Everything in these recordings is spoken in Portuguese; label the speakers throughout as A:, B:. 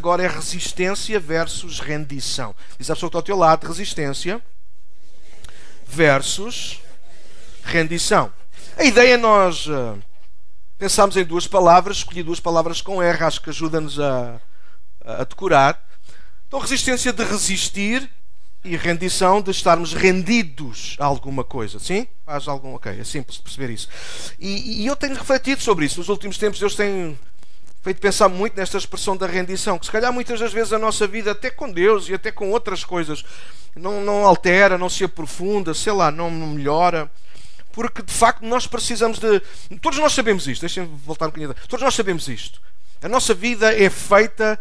A: Agora é resistência versus rendição. Diz a pessoa que está ao teu lado: resistência versus rendição. A ideia é nós uh, pensarmos em duas palavras, escolhi duas palavras com R, acho que ajuda-nos a, a decorar. Então, resistência de resistir e rendição de estarmos rendidos a alguma coisa. Sim? Faz algum. Ok, é simples perceber isso. E, e eu tenho refletido sobre isso. Nos últimos tempos, Deus tem feito pensar muito nesta expressão da rendição, que se calhar muitas das vezes a nossa vida, até com Deus e até com outras coisas, não, não altera, não se aprofunda, sei lá, não melhora. Porque de facto nós precisamos de. Todos nós sabemos isto, deixem-me voltar um bocadinho. Todos nós sabemos isto. A nossa vida é feita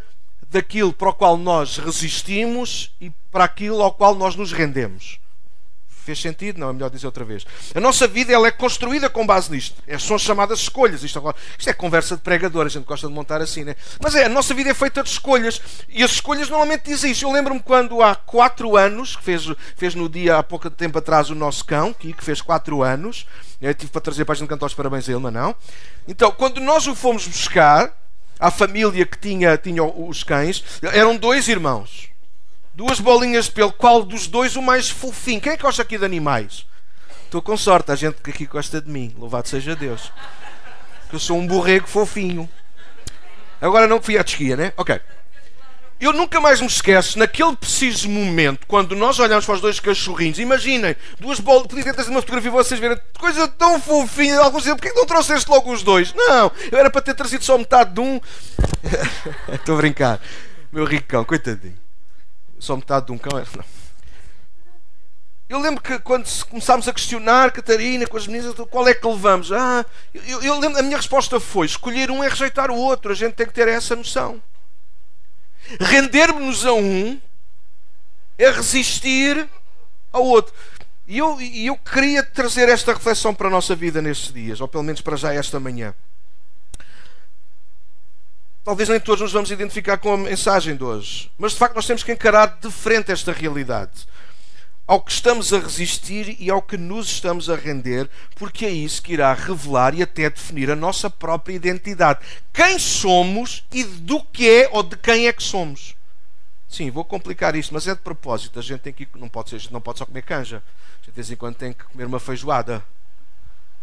A: daquilo para o qual nós resistimos e para aquilo ao qual nós nos rendemos. Fez sentido? Não, é melhor dizer outra vez. A nossa vida ela é construída com base nisto. É, são chamadas escolhas. Isto, agora, isto é conversa de pregador, a gente gosta de montar assim, né? Mas é, a nossa vida é feita de escolhas. E as escolhas normalmente isto. Eu lembro-me quando há quatro anos, que fez, fez no dia há pouco tempo atrás o nosso cão, que fez quatro anos. Eu tive para trazer para a gente cantar os parabéns a ele, mas não. Então, quando nós o fomos buscar, à família que tinha, tinha os cães, eram dois irmãos. Duas bolinhas de pelo. Qual dos dois o mais fofinho? Quem é que gosta aqui de animais? Estou com sorte, a gente que aqui gosta de mim. Louvado seja Deus. Eu sou um borrego fofinho. Agora não fui à esquia, né? Ok. Eu nunca mais me esqueço, naquele preciso momento, quando nós olhamos para os dois cachorrinhos, imaginem, duas bolas, podia ter trazido uma fotografia vocês verem, coisa tão fofinha, alguns dizem, porquê não trouxeste logo os dois? Não, eu era para ter trazido só metade de um. Estou a brincar. Meu rico cão, coitadinho. Só metade de um cão. Não. Eu lembro que quando começámos a questionar, Catarina, com as meninas, qual é que levamos? Ah, eu, eu lembro, a minha resposta foi: escolher um é rejeitar o outro. A gente tem que ter essa noção. Rendermos-nos a um é resistir ao outro. E eu, eu queria trazer esta reflexão para a nossa vida nestes dias, ou pelo menos para já esta manhã. Talvez nem todos nos vamos identificar com a mensagem de hoje, mas de facto nós temos que encarar de frente esta realidade ao que estamos a resistir e ao que nos estamos a render, porque é isso que irá revelar e até definir a nossa própria identidade. Quem somos e do que é ou de quem é que somos. Sim, vou complicar isto, mas é de propósito. A gente tem que não pode ser, não pode só comer canja. A gente de vez em quando tem que comer uma feijoada.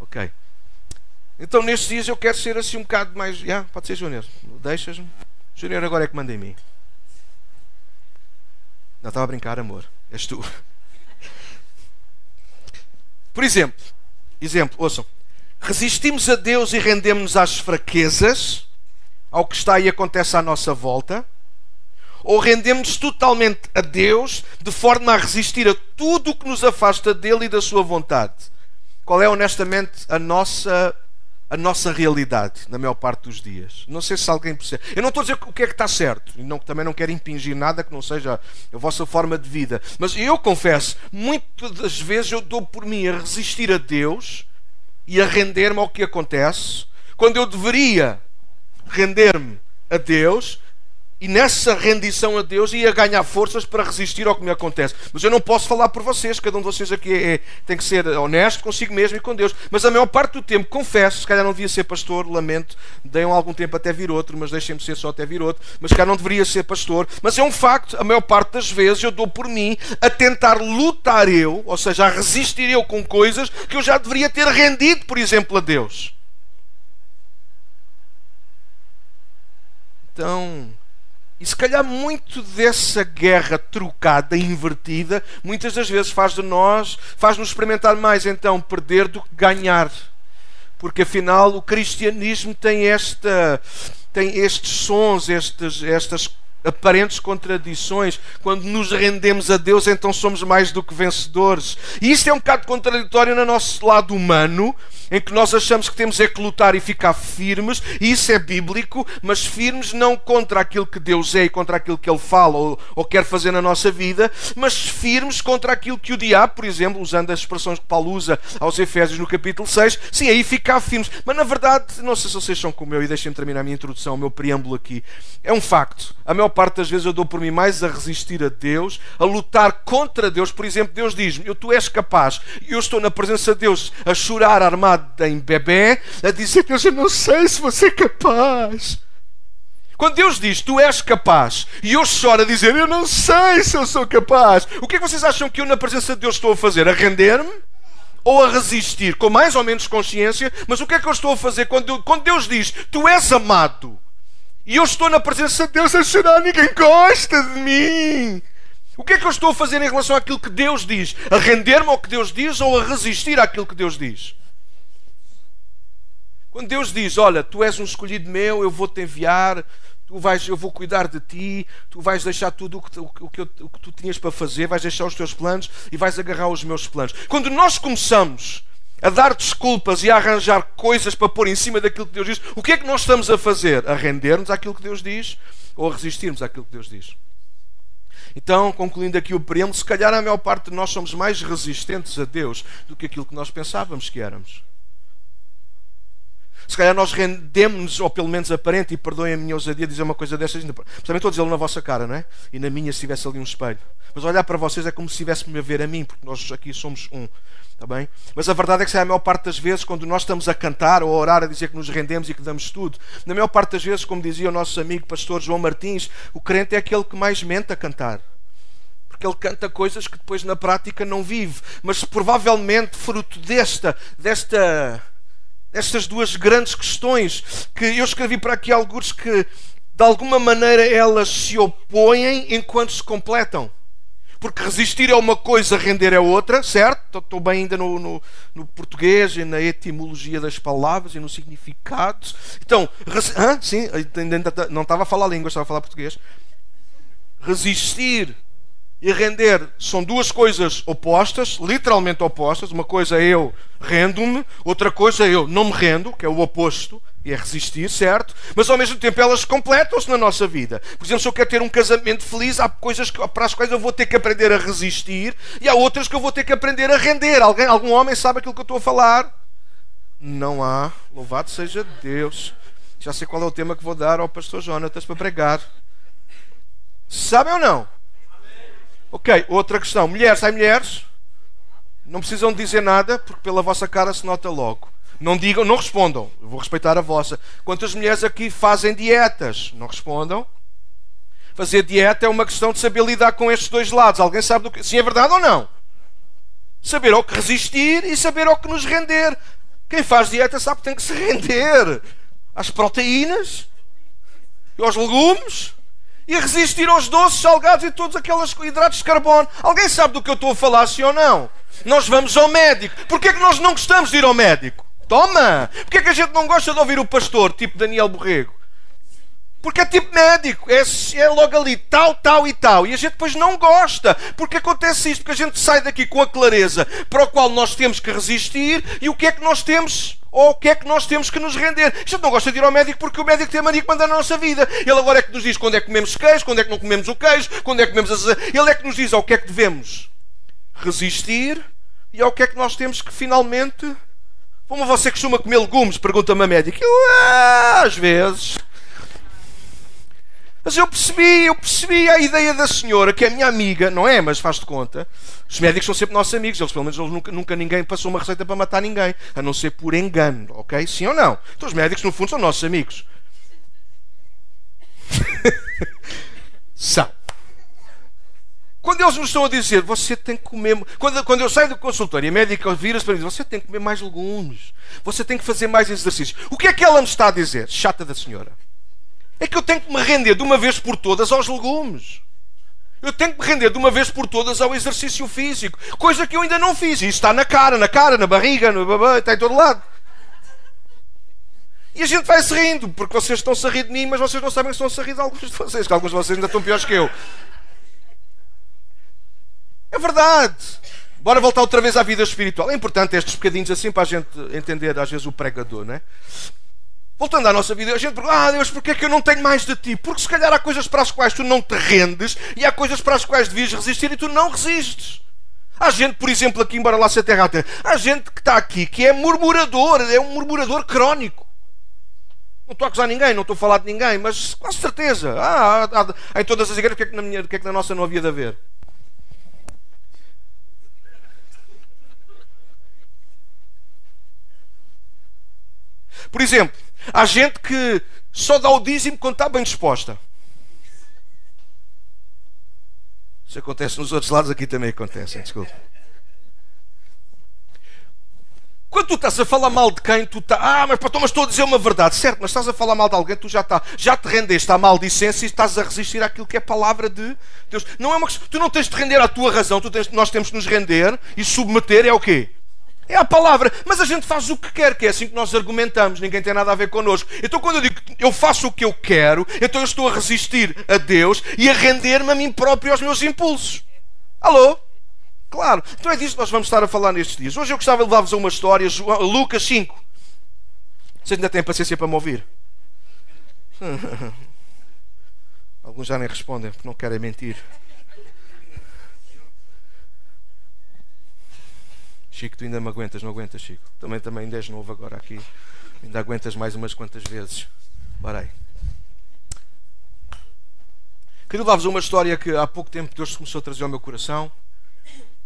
A: OK. Então nestes dias eu quero ser assim um bocado mais, yeah, pode ser Júnior. Deixas-me. Júnior agora é que manda em mim. Não estava a brincar, amor. És tu. Por exemplo, exemplo, ouçam. Resistimos a Deus e rendemos-nos às fraquezas, ao que está e acontece à nossa volta, ou rendemos totalmente a Deus de forma a resistir a tudo o que nos afasta dele e da sua vontade. Qual é honestamente a nossa a nossa realidade na maior parte dos dias. Não sei se alguém percebe. Eu não estou a dizer o que é que está certo. E não, também não quero impingir nada que não seja a vossa forma de vida. Mas eu confesso, muitas das vezes eu dou por mim a resistir a Deus e a render-me ao que acontece, quando eu deveria render-me a Deus e nessa rendição a Deus ia ganhar forças para resistir ao que me acontece. Mas eu não posso falar por vocês, cada um de vocês aqui é, é, tem que ser honesto consigo mesmo e com Deus. Mas a maior parte do tempo, confesso, se calhar não devia ser pastor, lamento, deem algum tempo até vir outro, mas deixem-me ser só até vir outro. Mas se calhar não deveria ser pastor. Mas é um facto, a maior parte das vezes eu dou por mim a tentar lutar eu, ou seja, a resistir eu com coisas que eu já deveria ter rendido, por exemplo, a Deus. Então, e se calhar muito dessa guerra trocada, invertida, muitas das vezes faz de nós, faz-nos experimentar mais então perder do que ganhar. Porque afinal o cristianismo tem esta tem estes sons, estes, estas aparentes contradições. Quando nos rendemos a Deus, então somos mais do que vencedores. E isto é um bocado contraditório no nosso lado humano, em que nós achamos que temos é que lutar e ficar firmes, e isso é bíblico, mas firmes não contra aquilo que Deus é e contra aquilo que Ele fala ou, ou quer fazer na nossa vida, mas firmes contra aquilo que o diabo, por exemplo, usando as expressões que Paulo usa aos Efésios no capítulo 6, sim, aí ficar firmes. Mas na verdade, não sei se vocês são como eu, e deixem-me terminar a minha introdução, o meu preâmbulo aqui. É um facto. A maior parte das vezes eu dou por mim mais a resistir a Deus, a lutar contra Deus. Por exemplo, Deus diz-me: tu és capaz, eu estou na presença de Deus a chorar armado em bebê, a dizer: Deus, eu não sei se você é capaz. Quando Deus diz tu és capaz e eu choro a dizer eu não sei se eu sou capaz, o que é que vocês acham que eu na presença de Deus estou a fazer? A render-me? Ou a resistir com mais ou menos consciência? Mas o que é que eu estou a fazer quando, quando Deus diz tu és amado e eu estou na presença de Deus a chorar, ninguém gosta de mim? O que é que eu estou a fazer em relação àquilo que Deus diz? A render-me ao que Deus diz ou a resistir àquilo que Deus diz? Quando Deus diz: Olha, tu és um escolhido meu, eu vou te enviar, tu vais, eu vou cuidar de ti, tu vais deixar tudo o que, o, que eu, o que tu tinhas para fazer, vais deixar os teus planos e vais agarrar os meus planos. Quando nós começamos a dar desculpas e a arranjar coisas para pôr em cima daquilo que Deus diz, o que é que nós estamos a fazer? A render-nos àquilo que Deus diz ou a resistirmos àquilo que Deus diz? Então, concluindo aqui o preâmbulo, se calhar a maior parte de nós somos mais resistentes a Deus do que aquilo que nós pensávamos que éramos. Se calhar nós rendemos-nos, ou pelo menos aparente, e perdoem a minha ousadia dizer uma coisa dessas, também estou a dizê-lo na vossa cara, não é? E na minha, se tivesse ali um espelho. Mas olhar para vocês é como se estivesse-me a ver a mim, porque nós aqui somos um. Está bem? Mas a verdade é que, a maior parte das vezes, quando nós estamos a cantar ou a orar, a dizer que nos rendemos e que damos tudo, na maior parte das vezes, como dizia o nosso amigo pastor João Martins, o crente é aquele que mais mente a cantar porque ele canta coisas que depois na prática não vive, mas provavelmente fruto desta, desta estas duas grandes questões que eu escrevi para aqui alguns que de alguma maneira elas se opõem enquanto se completam. Porque resistir é uma coisa, render é outra, certo? Estou bem ainda no, no, no português e na etimologia das palavras e no significado. Então, res... ah, sim, ainda não estava a falar língua, estava a falar português. Resistir e render são duas coisas opostas, literalmente opostas. Uma coisa é eu rendo-me, outra coisa é eu não me rendo, que é o oposto, e é resistir, certo? Mas ao mesmo tempo elas completam-se na nossa vida. Por exemplo, se eu quero ter um casamento feliz, há coisas para as quais eu vou ter que aprender a resistir e há outras que eu vou ter que aprender a render. Alguém, algum homem sabe aquilo que eu estou a falar? Não há. Louvado seja Deus. Já sei qual é o tema que vou dar ao pastor Jonatas para pregar. Sabem ou não? Ok, outra questão. Mulheres, sai mulheres? Não precisam dizer nada, porque pela vossa cara se nota logo. Não digam, não respondam. Eu vou respeitar a vossa. Quantas mulheres aqui fazem dietas? Não respondam. Fazer dieta é uma questão de saber lidar com estes dois lados. Alguém sabe do que. Se é verdade ou não? Saber ao que resistir e saber ao que nos render. Quem faz dieta sabe que tem que se render às proteínas e aos legumes e resistir aos doces, salgados e todos aqueles hidratos de carbono. Alguém sabe do que eu estou a falar, sim ou não? Nós vamos ao médico. Porquê é que nós não gostamos de ir ao médico? Toma! Porquê é que a gente não gosta de ouvir o pastor, tipo Daniel Borrego? Porque é tipo médico, é, é, logo ali, tal, tal e tal. E a gente depois não gosta. Porque acontece isto, porque a gente sai daqui com a clareza para o qual nós temos que resistir e o que é que nós temos ou o que é que nós temos que nos render. A gente não gosta de ir ao médico porque o médico tem a mania que manda na nossa vida. Ele agora é que nos diz quando é que comemos queijo, quando é que não comemos o queijo, quando é que comemos as... Ele é que nos diz ao que é que devemos resistir e ao que é que nós temos que finalmente. Como você costuma comer legumes? Pergunta-me a médica. Eu, ah, às vezes. Mas eu percebi, eu percebi a ideia da senhora, que é minha amiga, não é? Mas faz de conta. Os médicos são sempre nossos amigos, eles pelo menos eles nunca, nunca ninguém passou uma receita para matar ninguém, a não ser por engano, ok? Sim ou não? Então os médicos, no fundo, são nossos amigos. são. Quando eles me estão a dizer, você tem que comer. Quando, quando eu saio do consultório e a médica vira-se para mim você tem que comer mais legumes, você tem que fazer mais exercícios. O que é que ela me está a dizer? Chata da senhora. É que eu tenho que me render de uma vez por todas aos legumes. Eu tenho que me render de uma vez por todas ao exercício físico. Coisa que eu ainda não fiz. E está na cara, na cara, na barriga, no babá, está em todo lado. E a gente vai se rindo, porque vocês estão-se a rir de mim, mas vocês não sabem que estão-se a rir de alguns de vocês, que alguns de vocês ainda estão piores que eu. É verdade. Bora voltar outra vez à vida espiritual. É importante estes bocadinhos assim para a gente entender, às vezes, o pregador, não é? Voltando à nossa vida, a gente pergunta: Ah, Deus, porquê é que eu não tenho mais de ti? Porque se calhar há coisas para as quais tu não te rendes e há coisas para as quais devias resistir e tu não resistes. Há gente, por exemplo, aqui, embora lá se terra a terra, há gente que está aqui que é murmurador, é um murmurador crónico. Não estou a acusar ninguém, não estou a falar de ninguém, mas com certeza. Ah, há, há, há em todas as igrejas, o que, é que o que é que na nossa não havia de haver? Por exemplo, há gente que só dá o dízimo quando está bem disposta. Isso acontece nos outros lados, aqui também acontece, desculpa. Quando tu estás a falar mal de quem, tu estás. Ah, mas, mas estou a dizer uma verdade. Certo, mas estás a falar mal de alguém, tu já, está, já te rendeste à maldicência e estás a resistir àquilo que é palavra de Deus. Não é uma tu não tens de render à tua razão, tu tens, nós temos de nos render e submeter é o quê? É a palavra. Mas a gente faz o que quer, que é assim que nós argumentamos. Ninguém tem nada a ver connosco. Então, quando eu digo eu faço o que eu quero, então eu estou a resistir a Deus e a render-me a mim próprio aos meus impulsos. Alô? Claro. Então é disso que nós vamos estar a falar nestes dias. Hoje eu gostava de levar-vos a uma história, Lucas 5. Vocês ainda têm paciência para me ouvir? Alguns já nem respondem porque não querem mentir. Chico, tu ainda me aguentas, não aguentas, Chico? Também, também ainda és novo agora aqui. Ainda aguentas mais umas quantas vezes. Parei. Queria levar-vos uma história que há pouco tempo Deus começou a trazer ao meu coração.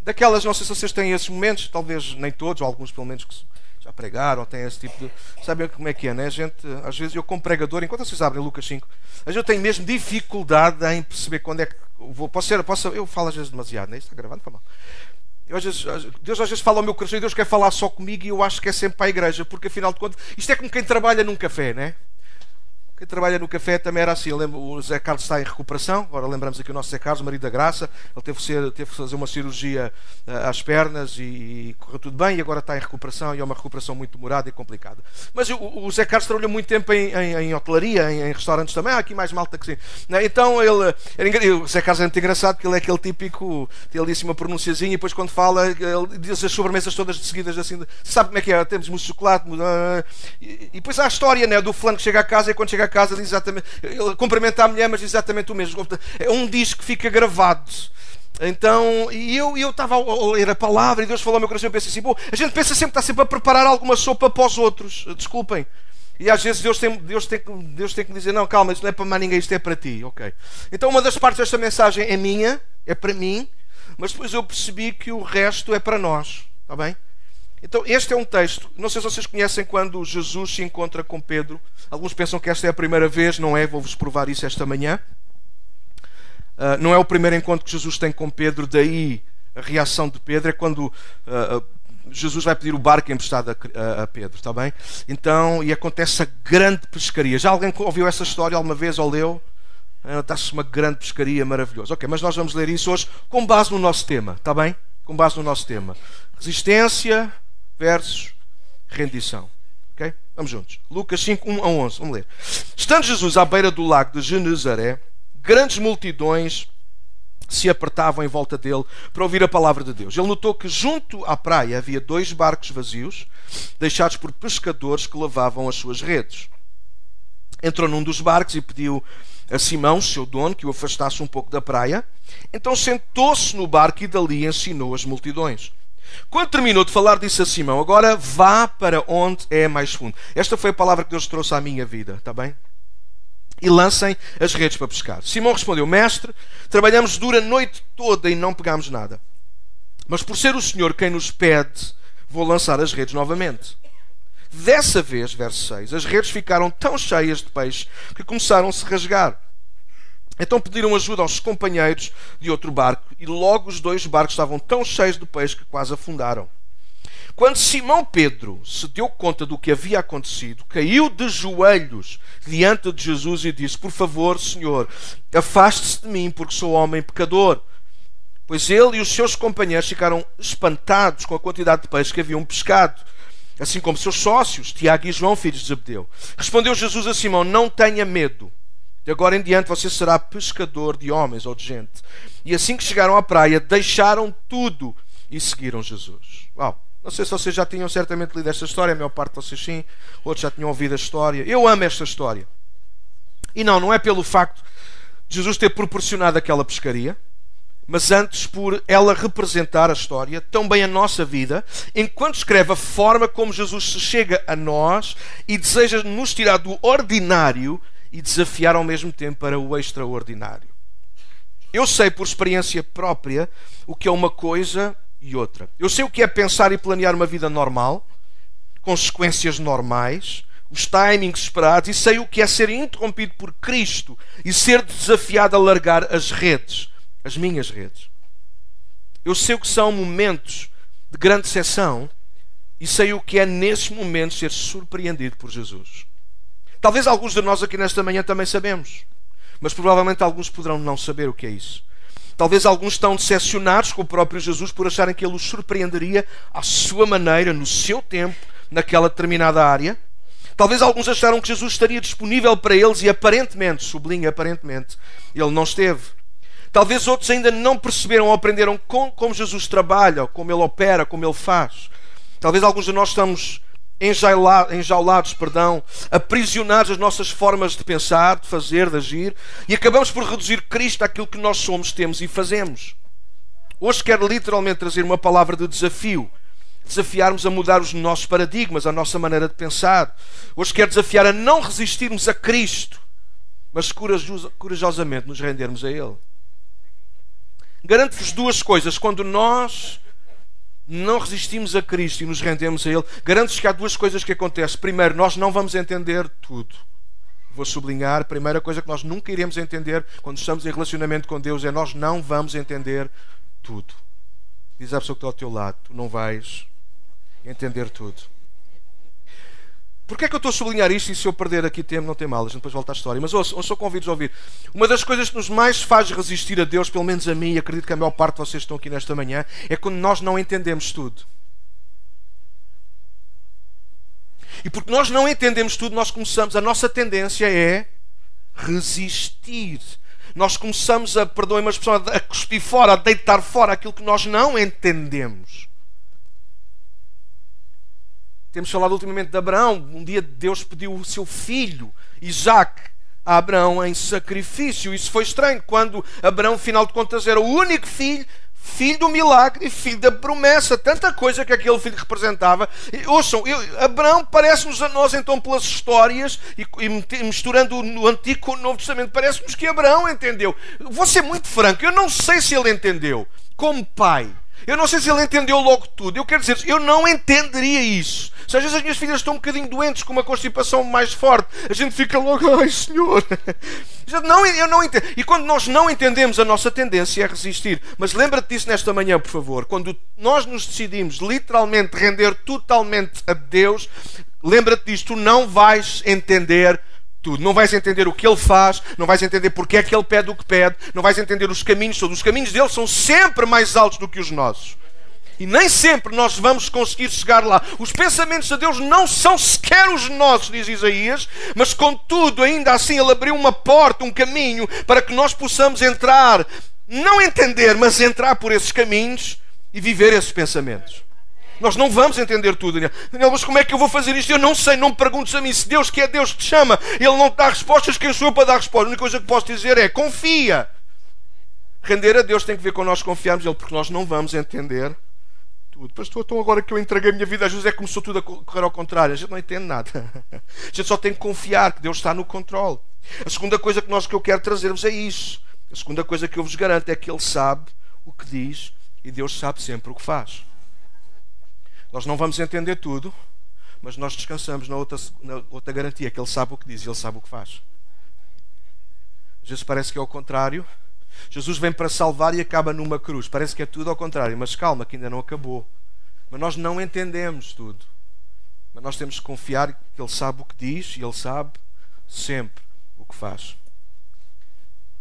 A: Daquelas, não sei se vocês têm esses momentos, talvez nem todos, ou alguns pelo menos que já pregaram, têm esse tipo de. Sabem como é que é, né? A gente, às vezes, eu como pregador, enquanto vocês abrem Lucas 5, às vezes eu tenho mesmo dificuldade em perceber quando é que vou. Posso ser, posso, eu falo às vezes demasiado, né? Está gravando, está mal. Às vezes, Deus às vezes fala ao meu coração e Deus quer falar só comigo e eu acho que é sempre para a igreja, porque afinal de contas, isto é como quem trabalha num café, né? Quem trabalha no café também era assim. Lembro, o Zé Carlos está em recuperação. Agora lembramos aqui o nosso Zé Carlos, marido da Graça. Ele teve ser, teve que fazer uma cirurgia uh, às pernas e, e, correu tudo bem. E agora está em recuperação. E é uma recuperação muito demorada e complicada. Mas o, o Zé Carlos trabalhou muito tempo em, em, em hotelaria, em, em, restaurantes também. Há aqui mais malta que sim. Né? Então ele. Era, o Zé Carlos é muito engraçado porque ele é aquele típico. Tem ali assim uma pronunciazinha. E depois quando fala, ele diz as sobremesas todas de seguidas assim. Sabe como é que é? Temos muito chocolate. Uh, e, e depois há a história né, do fulano que chega a casa e quando chega casa diz exatamente. Ele cumprimenta a mulher, mas diz exatamente o mesmo. É um disco que fica gravado. Então, e eu eu estava a ler a palavra e Deus falou ao meu coração. Eu pensei assim: bom, a gente pensa sempre, está sempre a preparar alguma sopa para os outros. Desculpem. E às vezes Deus tem, Deus, tem, Deus tem que dizer: não, calma, isto não é para mais ninguém, isto é para ti. Ok. Então, uma das partes desta mensagem é minha, é para mim, mas depois eu percebi que o resto é para nós. Está bem? Então, este é um texto. Não sei se vocês conhecem quando Jesus se encontra com Pedro. Alguns pensam que esta é a primeira vez, não é? Vou-vos provar isso esta manhã. Uh, não é o primeiro encontro que Jesus tem com Pedro, daí a reação de Pedro é quando uh, Jesus vai pedir o barco emprestado a, Pedro, está bem? Então, e acontece a grande pescaria. Já alguém ouviu essa história alguma vez ou leu? Está-se uma grande pescaria maravilhosa. Ok, mas nós vamos ler isso hoje com base no nosso tema, está bem? Com base no nosso tema. Resistência, versus rendição. Ok? Vamos juntos. Lucas 5, 1 a 11. Vamos ler. Estando Jesus à beira do lago de Genezaré, grandes multidões se apertavam em volta dele para ouvir a palavra de Deus. Ele notou que junto à praia havia dois barcos vazios, deixados por pescadores que lavavam as suas redes. Entrou num dos barcos e pediu a Simão, seu dono, que o afastasse um pouco da praia. Então sentou-se no barco e dali ensinou as multidões. Quando terminou de falar, disse a Simão: Agora vá para onde é mais fundo. Esta foi a palavra que Deus trouxe à minha vida, está bem? E lancem as redes para pescar. Simão respondeu: Mestre, trabalhamos dura a noite toda e não pegamos nada. Mas por ser o Senhor quem nos pede, vou lançar as redes novamente. Dessa vez, verso 6, as redes ficaram tão cheias de peixe que começaram a se rasgar. Então pediram ajuda aos companheiros de outro barco, e logo os dois barcos estavam tão cheios de peixe que quase afundaram. Quando Simão Pedro se deu conta do que havia acontecido, caiu de joelhos diante de Jesus e disse: Por favor, Senhor, afaste-se de mim, porque sou homem pecador. Pois ele e os seus companheiros ficaram espantados com a quantidade de peixe que haviam pescado, assim como seus sócios, Tiago e João, filhos de Zebedeu. Respondeu Jesus a Simão: Não tenha medo. Agora em diante você será pescador de homens ou de gente. E assim que chegaram à praia, deixaram tudo e seguiram Jesus. Uau! Não sei se vocês já tinham certamente lido esta história, a maior parte de vocês sim, outros já tinham ouvido a história. Eu amo esta história. E não, não é pelo facto de Jesus ter proporcionado aquela pescaria, mas antes por ela representar a história, também a nossa vida, enquanto escreve a forma como Jesus se chega a nós e deseja nos tirar do ordinário e desafiar ao mesmo tempo para o extraordinário. Eu sei por experiência própria o que é uma coisa e outra. Eu sei o que é pensar e planear uma vida normal, consequências normais, os timings esperados e sei o que é ser interrompido por Cristo e ser desafiado a largar as redes, as minhas redes. Eu sei o que são momentos de grande decepção e sei o que é nesses momentos ser surpreendido por Jesus. Talvez alguns de nós aqui nesta manhã também sabemos, mas provavelmente alguns poderão não saber o que é isso. Talvez alguns estão decepcionados com o próprio Jesus por acharem que ele os surpreenderia à sua maneira, no seu tempo, naquela determinada área. Talvez alguns acharam que Jesus estaria disponível para eles e aparentemente, sublinha aparentemente, ele não esteve. Talvez outros ainda não perceberam ou aprenderam com, como Jesus trabalha, como ele opera, como ele faz. Talvez alguns de nós estamos enjaulados, enjaulados perdão, aprisionados as nossas formas de pensar, de fazer, de agir, e acabamos por reduzir Cristo àquilo que nós somos, temos e fazemos. Hoje quero literalmente trazer uma palavra de desafio. Desafiarmos a mudar os nossos paradigmas, a nossa maneira de pensar. Hoje quero desafiar a não resistirmos a Cristo, mas corajosamente nos rendermos a Ele. Garanto-vos duas coisas. Quando nós não resistimos a Cristo e nos rendemos a Ele, garanto-vos que há duas coisas que acontecem. Primeiro, nós não vamos entender tudo. Vou sublinhar, a primeira coisa que nós nunca iremos entender quando estamos em relacionamento com Deus é nós não vamos entender tudo. Diz a pessoa que está ao teu lado, tu não vais entender tudo. Porquê é que eu estou a sublinhar isto e se eu perder aqui tempo não tem mal, a gente depois volta à história. Mas ouçam, ouçam convidos a ouvir. Uma das coisas que nos mais faz resistir a Deus, pelo menos a mim, e acredito que a maior parte de vocês estão aqui nesta manhã, é quando nós não entendemos tudo. E porque nós não entendemos tudo, nós começamos, a nossa tendência é resistir. Nós começamos a, perdoem uma expressão, a cuspir fora, a deitar fora aquilo que nós não entendemos. Temos falado ultimamente de Abraão. Um dia Deus pediu o seu filho, Isaac, a Abraão em sacrifício. Isso foi estranho quando Abraão, final de contas, era o único filho, filho do milagre, filho da promessa. Tanta coisa que aquele filho representava. E, ouçam, eu, Abraão parece-nos a nós, então, pelas histórias e, e misturando o Antigo com o Novo Testamento, parece-nos que Abraão entendeu. Vou ser muito franco, eu não sei se ele entendeu. Como pai. Eu não sei se ele entendeu logo tudo. Eu quero dizer, eu não entenderia isso. Se às vezes as minhas filhas estão um bocadinho doentes, com uma constipação mais forte, a gente fica logo, ai Senhor. Não, eu não entendo. E quando nós não entendemos, a nossa tendência é resistir. Mas lembra-te disso nesta manhã, por favor. Quando nós nos decidimos literalmente render totalmente a Deus, lembra-te disto, não vais entender tudo. Não vais entender o que ele faz, não vais entender porque é que ele pede o que pede, não vais entender os caminhos todos. Os caminhos dele são sempre mais altos do que os nossos. E nem sempre nós vamos conseguir chegar lá. Os pensamentos de Deus não são sequer os nossos, diz Isaías, mas contudo, ainda assim, Ele abriu uma porta, um caminho, para que nós possamos entrar, não entender, mas entrar por esses caminhos e viver esses pensamentos. Nós não vamos entender tudo, Daniel. Daniel, mas como é que eu vou fazer isto? Eu não sei, não me perguntes a mim. Se Deus que é Deus te chama, Ele não dá respostas, quem sou eu para dar respostas? A única coisa que posso dizer é confia. Render a Deus tem que ver com nós confiarmos nele, porque nós não vamos entender tudo. Pastor, então agora que eu entreguei a minha vida a Jesus é começou tudo a correr ao contrário. A gente não entende nada. A gente só tem que confiar que Deus está no controle. A segunda coisa que, nós, que eu quero trazer-vos é isso. A segunda coisa que eu vos garanto é que Ele sabe o que diz e Deus sabe sempre o que faz. Nós não vamos entender tudo, mas nós descansamos na outra, na outra garantia, que Ele sabe o que diz e Ele sabe o que faz. Às vezes parece que é o contrário, Jesus vem para salvar e acaba numa cruz. Parece que é tudo ao contrário, mas calma, que ainda não acabou. Mas nós não entendemos tudo. Mas nós temos que confiar que Ele sabe o que diz e Ele sabe sempre o que faz.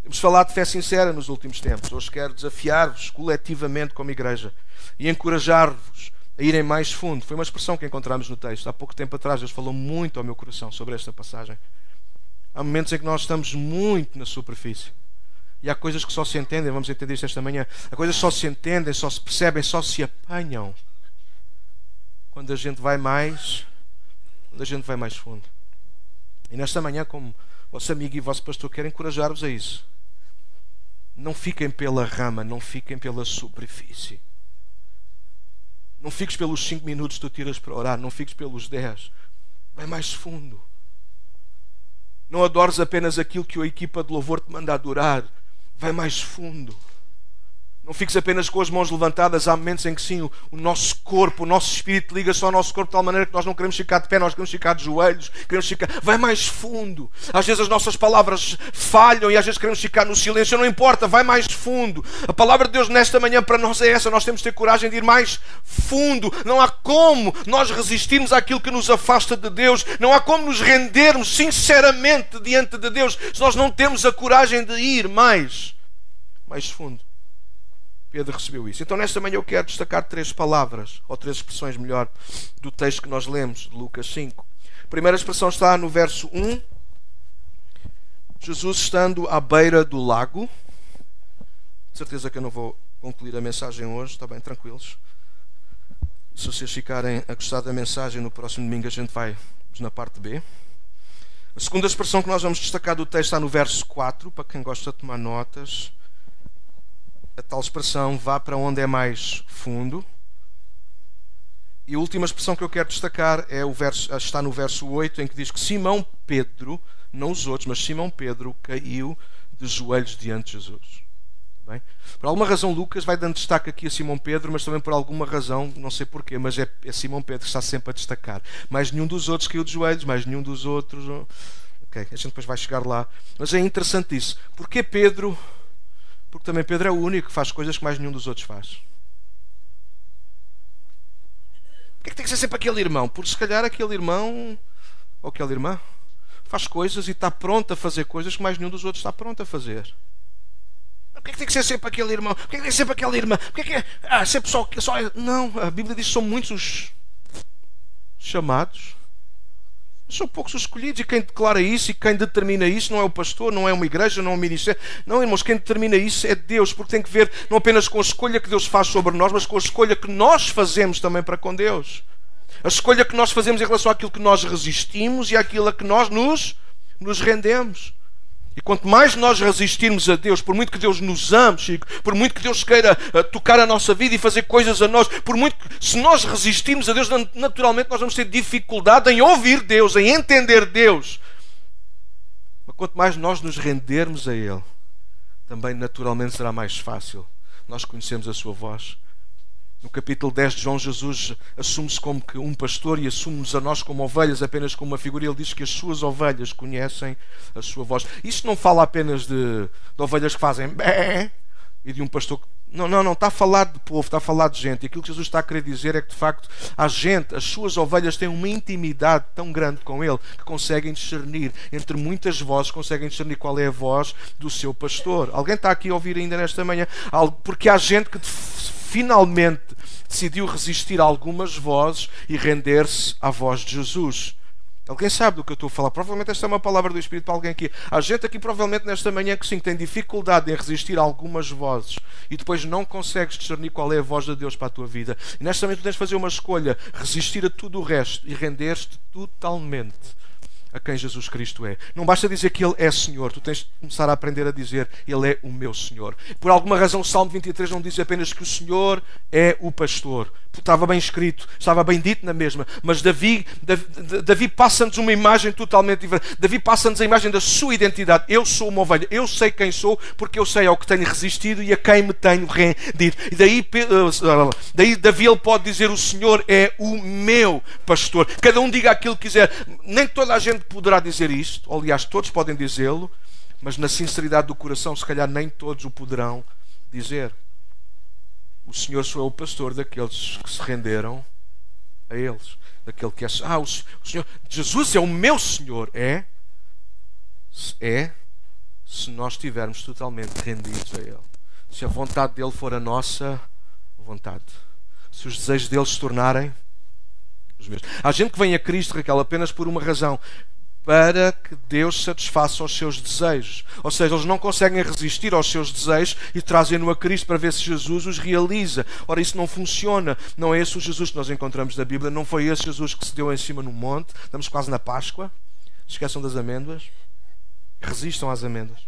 A: Temos falado de fé sincera nos últimos tempos. Hoje quero desafiar-vos coletivamente como igreja e encorajar-vos a irem mais fundo. Foi uma expressão que encontramos no texto. Há pouco tempo atrás Deus falou muito ao meu coração sobre esta passagem. Há momentos em que nós estamos muito na superfície. E há coisas que só se entendem, vamos entender isto esta manhã. Há coisas que só se entendem, só se percebem, só se apanham quando a gente vai mais, quando a gente vai mais fundo. E nesta manhã, como vosso amigo e vosso pastor, quero encorajar-vos a isso. Não fiquem pela rama, não fiquem pela superfície. Não fiques pelos 5 minutos que tu tiras para orar, não fiques pelos 10. Vai mais fundo. Não adores apenas aquilo que a equipa de louvor te manda adorar vai mais fundo. Não fiques apenas com as mãos levantadas. Há momentos em que sim, o, nosso corpo, o nosso espírito liga só ao nosso corpo de tal maneira que nós não queremos ficar de pé, nós queremos ficar de joelhos, queremos ficar. Vai mais fundo. Às vezes as nossas palavras falham e às vezes queremos ficar no silêncio. Não importa, vai mais fundo. A palavra de Deus nesta manhã para nós é essa. Nós temos de ter coragem de ir mais fundo. Não há como nós resistirmos àquilo que nos afasta de Deus. Não há como nos rendermos sinceramente diante de Deus se nós não temos a coragem de ir mais, mais fundo. Pedro recebeu isso. Então, nesta manhã, eu quero destacar três palavras, ou três expressões melhor, do texto que nós lemos, de Lucas 5. A primeira expressão está no verso 1. Jesus estando à beira do lago. Certeza que eu não vou concluir a mensagem hoje, está bem, tranquilos. Se vocês ficarem a gostar da mensagem, no próximo domingo a gente vai na parte B. A segunda expressão que nós vamos destacar do texto está no verso 4, para quem gosta de tomar notas a tal expressão vá para onde é mais fundo. E a última expressão que eu quero destacar é o verso, está no verso 8, em que diz que Simão Pedro, não os outros, mas Simão Pedro caiu de joelhos diante de Jesus. Bem? Por alguma razão, Lucas vai dando destaque aqui a Simão Pedro, mas também por alguma razão, não sei porquê, mas é, é Simão Pedro que está sempre a destacar. Mais nenhum dos outros caiu de joelhos, mais nenhum dos outros. Ok, a gente depois vai chegar lá. Mas é interessante isso. Porque Pedro porque também Pedro é o único que faz coisas que mais nenhum dos outros faz. Porquê é que tem que ser sempre aquele irmão? Porque se calhar aquele irmão ou aquela irmã faz coisas e está pronto a fazer coisas que mais nenhum dos outros está pronto a fazer. Porquê é que tem que ser sempre aquele irmão? Porquê é que tem que ser sempre aquela irmã? Porquê é que é ah, sempre só, só. Não, a Bíblia diz que são muitos os chamados são poucos os escolhidos e quem declara isso e quem determina isso não é o pastor, não é uma igreja, não é um ministério. Não, irmãos, quem determina isso é Deus, porque tem que ver não apenas com a escolha que Deus faz sobre nós, mas com a escolha que nós fazemos também para com Deus. A escolha que nós fazemos em relação àquilo que nós resistimos e àquilo a que nós nos, nos rendemos. E quanto mais nós resistirmos a Deus, por muito que Deus nos ame, Chico, por muito que Deus queira uh, tocar a nossa vida e fazer coisas a nós, por muito que, se nós resistirmos a Deus, naturalmente nós vamos ter dificuldade em ouvir Deus, em entender Deus. Mas quanto mais nós nos rendermos a Ele, também naturalmente será mais fácil nós conhecermos a Sua voz no capítulo 10 de João, Jesus assume-se como que um pastor e assume-nos a nós como ovelhas, apenas como uma figura. Ele diz que as suas ovelhas conhecem a sua voz. Isto não fala apenas de, de ovelhas que fazem bé e de um pastor que. Não, não, não. Está a falar de povo, está a falar de gente. E aquilo que Jesus está a querer dizer é que, de facto, a gente, as suas ovelhas têm uma intimidade tão grande com Ele que conseguem discernir, entre muitas vozes, conseguem discernir qual é a voz do seu pastor. Alguém está aqui a ouvir ainda nesta manhã? Porque há gente que finalmente decidiu resistir a algumas vozes e render-se à voz de Jesus. Alguém sabe do que eu estou a falar? Provavelmente esta é uma palavra do Espírito para alguém aqui. Há gente aqui, provavelmente, nesta manhã que sim, tem dificuldade em resistir a algumas vozes e depois não consegues discernir qual é a voz de Deus para a tua vida. E nesta manhã tu tens de fazer uma escolha: resistir a tudo o resto e render-te totalmente a quem Jesus Cristo é. Não basta dizer que Ele é Senhor, tu tens de começar a aprender a dizer Ele é o meu Senhor. Por alguma razão, o Salmo 23 não diz apenas que o Senhor é o pastor, estava bem escrito, estava bem dito na mesma, mas Davi, Davi, Davi passa-nos uma imagem totalmente diferente. Davi passa-nos a imagem da sua identidade. Eu sou uma ovelha, eu sei quem sou, porque eu sei ao que tenho resistido e a quem me tenho rendido. E daí, eh, daí Davi ele pode dizer: O Senhor é o meu pastor. Cada um diga aquilo que quiser. Nem toda a gente poderá dizer isto, aliás, todos podem dizê-lo, mas na sinceridade do coração, se calhar nem todos o poderão dizer. O Senhor só é o pastor daqueles que se renderam a eles. Daquele que é. Ah, o Senhor. Jesus é o meu Senhor. É? É se nós estivermos totalmente rendidos a Ele. Se a vontade dele for a nossa vontade. Se os desejos dele se tornarem os meus. Há gente que vem a Cristo, Raquel, apenas por uma razão para que Deus satisfaça os seus desejos. Ou seja, eles não conseguem resistir aos seus desejos e trazem-no a Cristo para ver se Jesus os realiza. Ora, isso não funciona. Não é esse o Jesus que nós encontramos na Bíblia. Não foi esse Jesus que se deu em cima no monte. Estamos quase na Páscoa. Esqueçam das amêndoas. Resistam às amêndoas.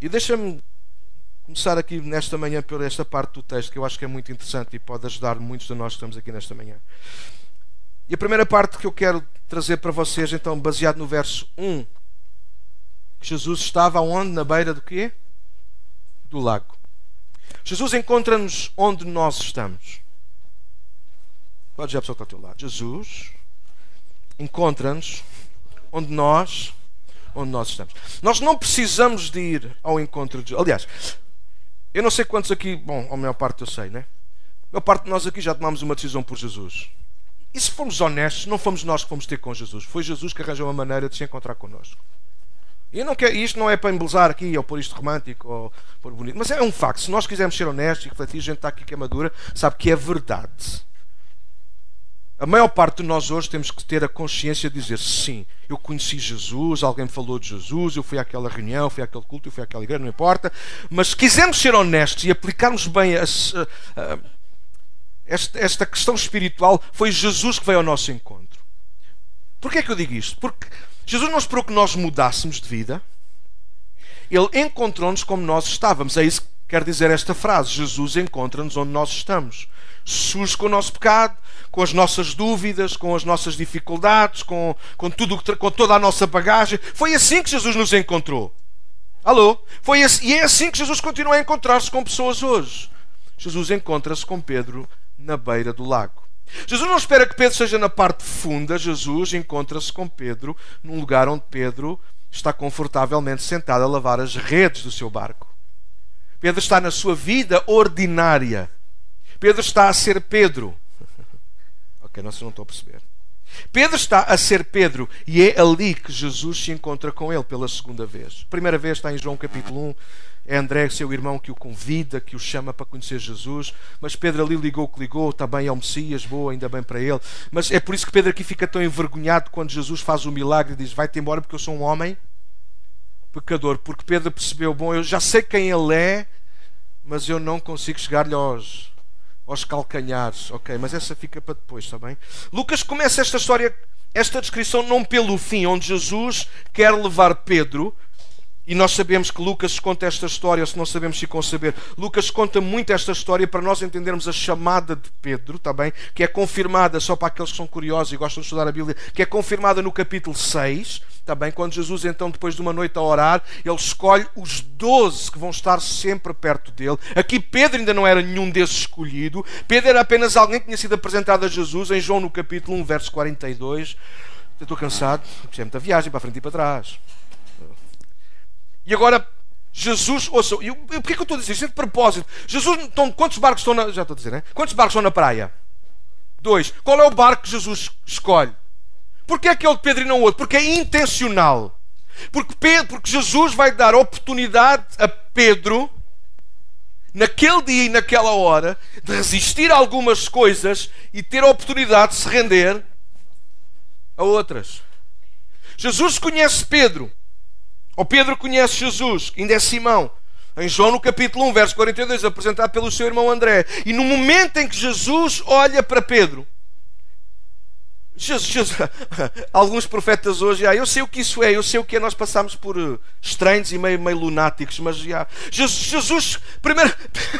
A: E deixa-me começar aqui nesta manhã por esta parte do texto que eu acho que é muito interessante e pode ajudar muitos de nós que estamos aqui nesta manhã. E a primeira parte que eu quero trazer para vocês, então, baseado no verso 1, que Jesus estava onde? Na beira do quê? do lago. Jesus encontra-nos onde nós estamos. Pode dizer a pessoa que está ao teu lado. Jesus encontra-nos onde nós, onde nós estamos. Nós não precisamos de ir ao encontro de. Aliás, eu não sei quantos aqui, bom, a maior parte eu sei, né? A maior parte de nós aqui já tomamos uma decisão por Jesus. E se formos honestos, não fomos nós que fomos ter com Jesus. Foi Jesus que arranjou uma maneira de se encontrar connosco. E não quer, isto não é para embelezar aqui, ou pôr isto romântico, ou pôr bonito. Mas é um facto. Se nós quisermos ser honestos e refletir, a gente está aqui que é madura, sabe que é verdade. A maior parte de nós hoje temos que ter a consciência de dizer sim, eu conheci Jesus, alguém me falou de Jesus, eu fui àquela reunião, fui àquele culto, eu fui àquela igreja, não importa. Mas se quisermos ser honestos e aplicarmos bem a, a, a, esta, esta questão espiritual, foi Jesus que veio ao nosso encontro. Porquê é que eu digo isto? Porque Jesus não esperou que nós mudássemos de vida. Ele encontrou-nos como nós estávamos. É isso que quer dizer esta frase. Jesus encontra-nos onde nós estamos surge com o nosso pecado, com as nossas dúvidas, com as nossas dificuldades, com, com, tudo, com toda a nossa bagagem. Foi assim que Jesus nos encontrou. Alô? Foi assim, e é assim que Jesus continua a encontrar-se com pessoas hoje. Jesus encontra-se com Pedro na beira do lago. Jesus não espera que Pedro seja na parte funda, Jesus encontra-se com Pedro num lugar onde Pedro está confortavelmente sentado a lavar as redes do seu barco. Pedro está na sua vida ordinária Pedro está a ser Pedro. ok, não, não estou a perceber. Pedro está a ser Pedro e é ali que Jesus se encontra com ele pela segunda vez. Primeira vez está em João capítulo 1. É André, seu irmão, que o convida, que o chama para conhecer Jesus. Mas Pedro ali ligou que ligou, está bem ao Messias, boa, ainda bem para ele. Mas é por isso que Pedro aqui fica tão envergonhado quando Jesus faz o milagre e diz: Vai-te embora porque eu sou um homem pecador. Porque Pedro percebeu: Bom, eu já sei quem ele é, mas eu não consigo chegar-lhe aos, aos calcanhares. Ok, mas essa fica para depois, está bem? Lucas começa esta história, esta descrição, não pelo fim, onde Jesus quer levar Pedro. E nós sabemos que Lucas conta esta história, se não sabemos se conceber, Lucas conta muito esta história para nós entendermos a chamada de Pedro, está bem? Que é confirmada, só para aqueles que são curiosos e gostam de estudar a Bíblia, que é confirmada no capítulo 6, Está bem? Quando Jesus, então, depois de uma noite a orar, ele escolhe os doze que vão estar sempre perto dele. Aqui Pedro ainda não era nenhum desses escolhido. Pedro era apenas alguém que tinha sido apresentado a Jesus em João, no capítulo 1, verso 42. Eu estou cansado, é muita viagem para frente e para trás. E agora, Jesus, ouça, e porquê que eu estou a dizer isto? É de propósito. Jesus, então, quantos barcos estão na. Já estou a dizer, né? Quantos barcos estão na praia? Dois. Qual é o barco que Jesus escolhe? Porquê é que é de Pedro e não outro? Porque é intencional. Porque, Pedro, porque Jesus vai dar oportunidade a Pedro, naquele dia e naquela hora, de resistir a algumas coisas e ter a oportunidade de se render a outras. Jesus conhece Pedro, ou Pedro conhece Jesus, ainda é Simão. Em João, no capítulo 1, verso 42, apresentado pelo seu irmão André. E no momento em que Jesus olha para Pedro, Jesus, alguns profetas hoje, ah, eu sei o que isso é, eu sei o que é, nós passamos por uh, estranhos e meio, meio lunáticos, mas já, Jesus, Jesus, primeiro,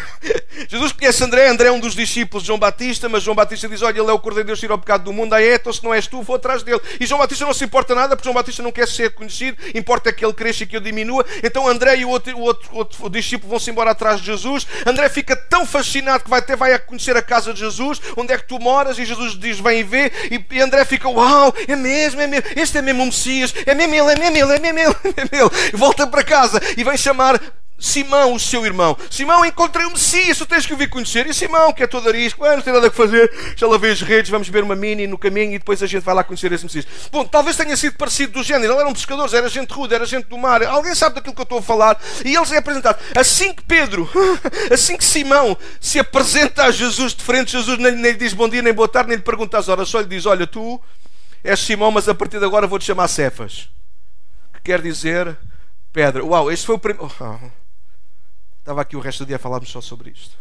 A: Jesus conhece André, André é um dos discípulos de João Batista, mas João Batista diz, olha, ele é o Cordeiro de Deus, tira o pecado do mundo, aí é, então se não és tu, vou atrás dele. E João Batista não se importa nada, porque João Batista não quer ser conhecido, importa que ele cresça e que eu diminua, então André e o outro, o outro, o outro discípulo vão-se embora atrás de Jesus, André fica tão fascinado que vai até vai a conhecer a casa de Jesus, onde é que tu moras, e Jesus diz, vem e vê, e André fica, uau, é mesmo, é mesmo, este é mesmo o Messias, é mesmo ele, é mesmo ele, é mesmo ele, é mesmo ele. Volta para casa e vem chamar Simão, o seu irmão. Simão, encontrei o Messias, tu tens que o vir conhecer. E Simão, que é todo arisco, ah, não tem nada a fazer, já lavei as redes, vamos ver uma mini no caminho e depois a gente vai lá conhecer esse Messias. Bom, talvez tenha sido parecido do género. Ele era um pescador, era gente rude, era gente do mar. Alguém sabe daquilo que eu estou a falar? E ele é apresentado. Assim que Pedro, assim que Simão se apresenta a Jesus de frente, Jesus nem, nem lhe diz bom dia, nem boa tarde, nem lhe pergunta as horas, só lhe diz: Olha, tu és Simão, mas a partir de agora vou-te chamar Cefas. Que quer dizer pedra. Uau, este foi o primeiro. Oh, estava aqui o resto do dia a falarmos só sobre isto.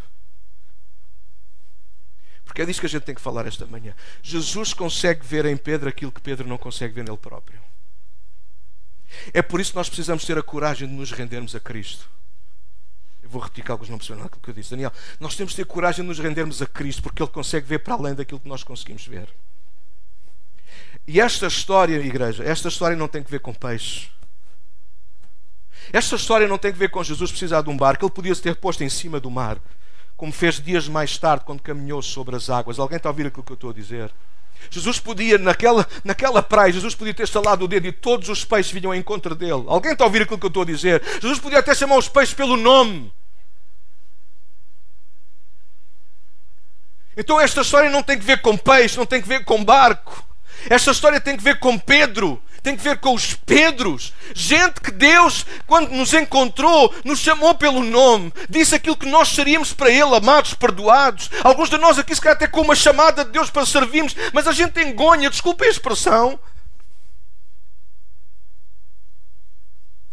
A: Porque é disso que a gente tem que falar esta manhã. Jesus consegue ver em Pedro aquilo que Pedro não consegue ver nele próprio. É por isso que nós precisamos ter a coragem de nos rendermos a Cristo. Eu vou repetir que alguns não perceberam aquilo que eu disse. Daniel, nós temos de ter coragem de nos rendermos a Cristo, porque Ele consegue ver para além daquilo que nós conseguimos ver. E esta história, igreja, esta história não tem que ver com peixe. Esta história não tem que ver com Jesus precisar de um barco. Ele podia se ter posto em cima do mar, como fez dias mais tarde, quando caminhou sobre as águas. Alguém está a ouvir aquilo que eu estou a dizer? Jesus podia, naquela, naquela praia, Jesus podia ter estalado o dedo e todos os peixes vinham ao encontro dele. Alguém está a ouvir aquilo que eu estou a dizer? Jesus podia até chamar os peixes pelo nome. Então esta história não tem que ver com peixe, não tem que ver com barco. Esta história tem que ver com Pedro, tem que ver com os Pedros. Gente que Deus, quando nos encontrou, nos chamou pelo nome, disse aquilo que nós seríamos para Ele, amados, perdoados. Alguns de nós aqui, se calhar, até com uma chamada de Deus para servirmos, mas a gente engonha, desculpe a expressão.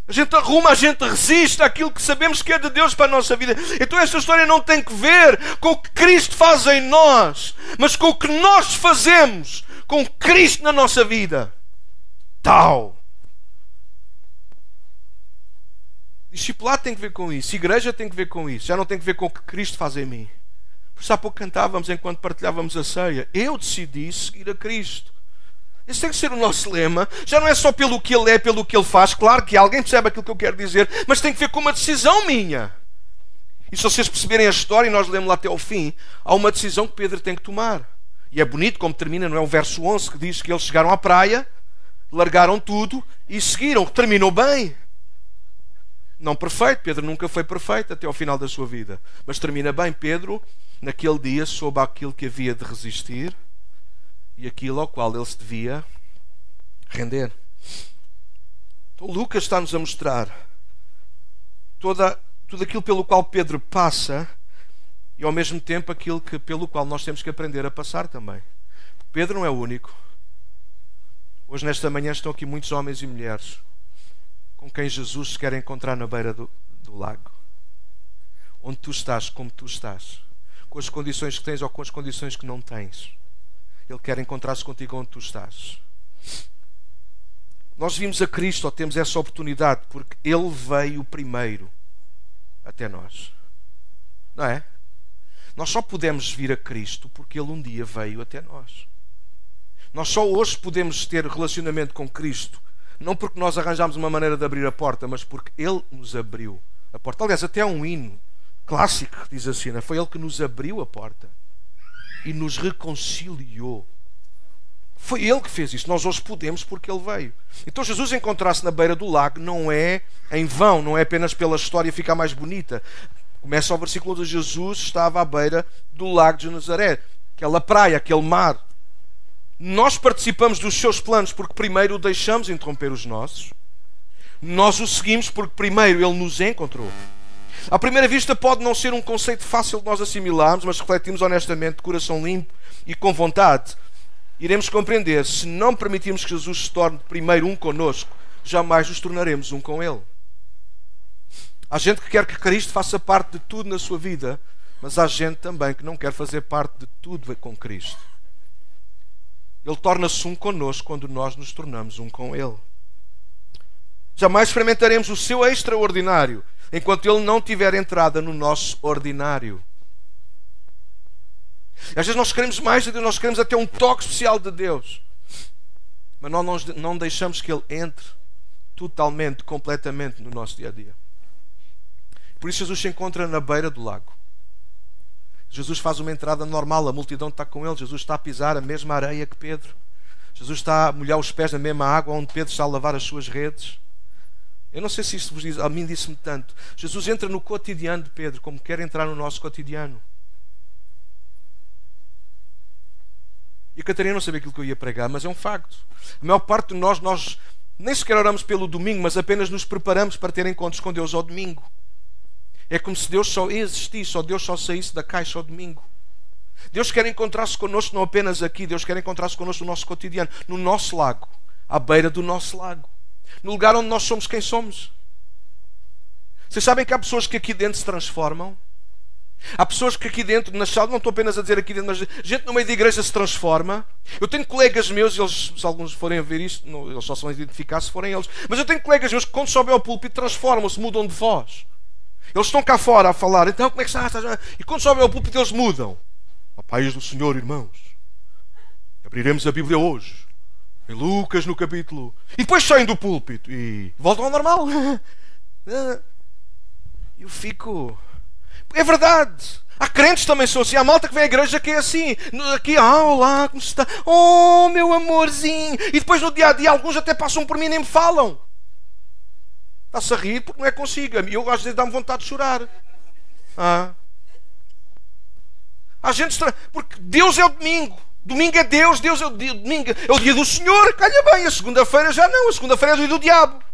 A: A gente arruma, a gente resiste àquilo que sabemos que é de Deus para a nossa vida. Então esta história não tem que ver com o que Cristo faz em nós, mas com o que nós fazemos com Cristo na nossa vida. Tal. Discipulado tem que ver com isso, igreja tem que ver com isso, já não tem que ver com o que Cristo faz em mim. Por isso há pouco cantávamos enquanto partilhávamos a ceia. Eu decidi seguir a Cristo. Esse tem que ser o nosso lema. Já não é só pelo que ele é, pelo que ele faz. Claro que alguém percebe aquilo que eu quero dizer, mas tem que ver com uma decisão minha. E se vocês perceberem a história, e nós lemos lá até ao fim, há uma decisão que Pedro tem que tomar. E é bonito como termina, não é? O verso 11 que diz que eles chegaram à praia, largaram tudo e seguiram. Terminou bem. Não perfeito, Pedro nunca foi perfeito até ao final da sua vida. Mas termina bem. Pedro, naquele dia, soube aquilo que havia de resistir e aquilo ao qual ele se devia render. Então, Lucas está-nos a mostrar toda, tudo aquilo pelo qual Pedro passa e ao mesmo tempo aquilo que, pelo qual nós temos que aprender a passar também. Pedro não é o único. Hoje, nesta manhã, estão aqui muitos homens e mulheres com quem Jesus se quer encontrar na beira do, do lago. Onde tu estás, como tu estás, com as condições que tens ou com as condições que não tens. Ele quer encontrar-se contigo onde tu estás. Nós vimos a Cristo, ou temos essa oportunidade, porque Ele veio primeiro até nós. Não é? Nós só podemos vir a Cristo porque Ele um dia veio até nós. Nós só hoje podemos ter relacionamento com Cristo, não porque nós arranjámos uma maneira de abrir a porta, mas porque Ele nos abriu a porta. Aliás, até há um hino clássico que diz assim: foi Ele que nos abriu a porta e nos reconciliou. Foi Ele que fez isso. Nós hoje podemos porque Ele veio. Então Jesus encontrar-se na beira do lago não é em vão, não é apenas pela história ficar mais bonita. Começa o versículo de Jesus estava à beira do lago de Nazaré, aquela praia, aquele mar. Nós participamos dos seus planos porque primeiro o deixamos interromper os nossos. Nós o seguimos porque primeiro ele nos encontrou. À primeira vista, pode não ser um conceito fácil de nós assimilarmos, mas refletimos honestamente, de coração limpo e com vontade, iremos compreender: se não permitirmos que Jesus se torne primeiro um conosco, jamais nos tornaremos um com Ele. Há gente que quer que Cristo faça parte de tudo na sua vida, mas há gente também que não quer fazer parte de tudo com Cristo. Ele torna-se um conosco quando nós nos tornamos um com Ele. Jamais experimentaremos o seu extraordinário enquanto Ele não tiver entrada no nosso ordinário. Às vezes nós queremos mais de Deus, nós queremos até um toque especial de Deus. Mas nós não deixamos que Ele entre totalmente, completamente no nosso dia a dia. Por isso Jesus se encontra na beira do lago. Jesus faz uma entrada normal, a multidão está com ele. Jesus está a pisar a mesma areia que Pedro. Jesus está a molhar os pés na mesma água onde Pedro está a lavar as suas redes. Eu não sei se isto vos diz, a mim disse-me tanto. Jesus entra no cotidiano de Pedro, como quer entrar no nosso cotidiano. E a Catarina não sabia aquilo que eu ia pregar, mas é um facto. A maior parte de nós, nós nem sequer oramos pelo domingo, mas apenas nos preparamos para ter encontros com Deus ao domingo. É como se Deus só existisse, ou Deus só saísse da caixa ao domingo. Deus quer encontrar-se connosco não apenas aqui, Deus quer encontrar-se connosco no nosso cotidiano, no nosso lago, à beira do nosso lago, no lugar onde nós somos quem somos. Vocês sabem que há pessoas que aqui dentro se transformam? Há pessoas que aqui dentro, na sala, não estou apenas a dizer aqui dentro, mas gente no meio da igreja se transforma. Eu tenho colegas meus, eles, se alguns forem a ver isto, não, eles só são identificar se forem eles. Mas eu tenho colegas meus que, quando sobem ao púlpito, transformam-se, mudam de voz. Eles estão cá fora a falar, então como é que está? E quando sobem ao púlpito eles mudam. A paz do Senhor, irmãos. Abriremos a Bíblia hoje. Em Lucas, no capítulo. E depois saem do púlpito e voltam ao normal. Ah, eu fico. É verdade. Há crentes também são assim. Há malta que vem à igreja que é assim. Aqui, ah, olá, como está? Oh, meu amorzinho. E depois no dia a dia alguns até passam por mim e nem me falam. Está-se a rir porque não é consigo. Eu às vezes dá-me vontade de chorar. Ah. Há gente Porque Deus é o domingo. Domingo é Deus, Deus é o dia, domingo é o dia do Senhor. Calha bem, a segunda-feira já não. A segunda-feira é o dia do diabo.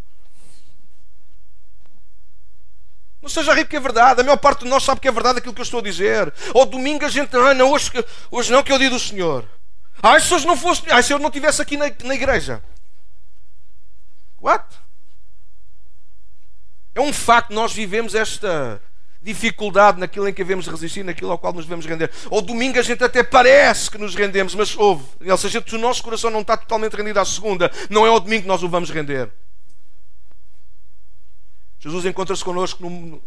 A: Não seja rico que é verdade. A maior parte de nós sabe que é verdade aquilo que eu estou a dizer. Ou domingo a gente, ah, não, hoje, hoje não, que é o dia do Senhor. Ah, se hoje não fosse, ah, se eu não estivesse aqui na, na igreja. What? É um facto, nós vivemos esta dificuldade naquilo em que devemos resistir, naquilo ao qual nos devemos render. Ou domingo a gente até parece que nos rendemos, mas houve. Ou seja, se o nosso coração não está totalmente rendido à segunda, não é ao domingo que nós o vamos render. Jesus encontra-se connosco no,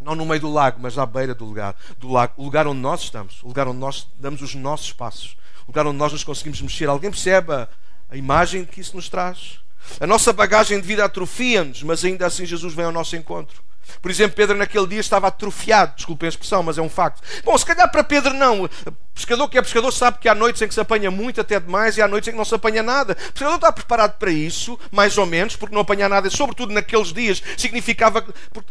A: não no meio do lago, mas à beira do lugar, do lago, o lugar onde nós estamos, o lugar onde nós damos os nossos passos, o lugar onde nós nos conseguimos mexer. Alguém percebe a, a imagem que isso nos traz? A nossa bagagem de vida atrofia-nos, mas ainda assim Jesus vem ao nosso encontro. Por exemplo, Pedro naquele dia estava atrofiado, desculpem a expressão, mas é um facto. Bom, se calhar para Pedro não. Pescador que é pescador sabe que há noites em que se apanha muito, até demais, e há noites em que não se apanha nada. O pescador está preparado para isso, mais ou menos, porque não apanhar nada, sobretudo naqueles dias, significava.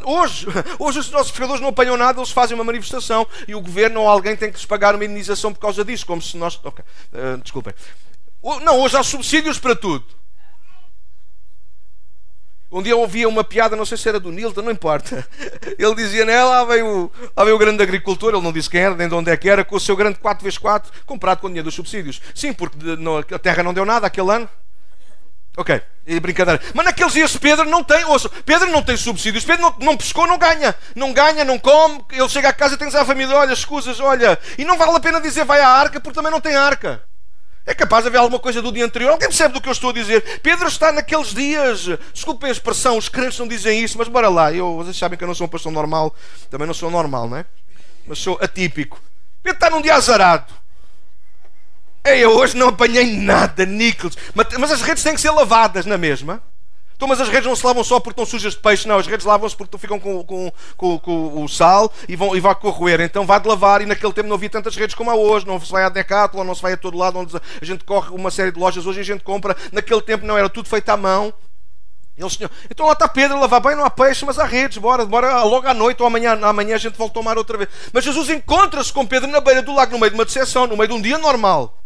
A: Hoje, hoje os nossos pescadores não apanham nada, eles fazem uma manifestação e o governo ou alguém tem que lhes pagar uma indenização por causa disso, como se nós. Okay. Uh, desculpem. Não, hoje há subsídios para tudo. Um dia eu ouvia uma piada, não sei se era do Nilton, não importa. Ele dizia, né, lá veio, lá veio o grande agricultor, ele não disse quem era, nem de onde é que era, com o seu grande 4x4, comprado com o dinheiro dos subsídios. Sim, porque a terra não deu nada aquele ano. Ok, e brincadeira. Mas naqueles dias Pedro não tem, ouça, Pedro não tem subsídios, Pedro não, não pescou, não ganha. Não ganha, não come, ele chega a casa e tem que dizer à família, olha, escusas, olha. E não vale a pena dizer vai à arca, porque também não tem arca. É capaz de haver alguma coisa do dia anterior. Alguém percebe do que eu estou a dizer? Pedro está naqueles dias. Desculpem a expressão, os crentes não dizem isso, mas bora lá. Eu, vocês sabem que eu não sou uma pessoa normal. Também não sou normal, não é? Mas sou atípico. Pedro está num dia azarado. Ei, eu hoje não apanhei nada, níqueis. Mas, mas as redes têm que ser lavadas na mesma. Então, mas as redes não se lavam só porque estão sujas de peixe, não. As redes lavam-se porque ficam com, com, com, com, o sal e vão, e vão corroer. Então, vá de lavar. E naquele tempo não havia tantas redes como há hoje. Não se vai a Decathlon, não se vai a todo lado onde a gente corre uma série de lojas. Hoje a gente compra. Naquele tempo não era tudo feito à mão. Então lá está Pedro lavar bem, não há peixe, mas há redes, bora, bora logo à noite ou amanhã, amanhã a gente volta a tomar outra vez. Mas Jesus encontra-se com Pedro na beira do lago, no meio de uma decepção, no meio de um dia normal.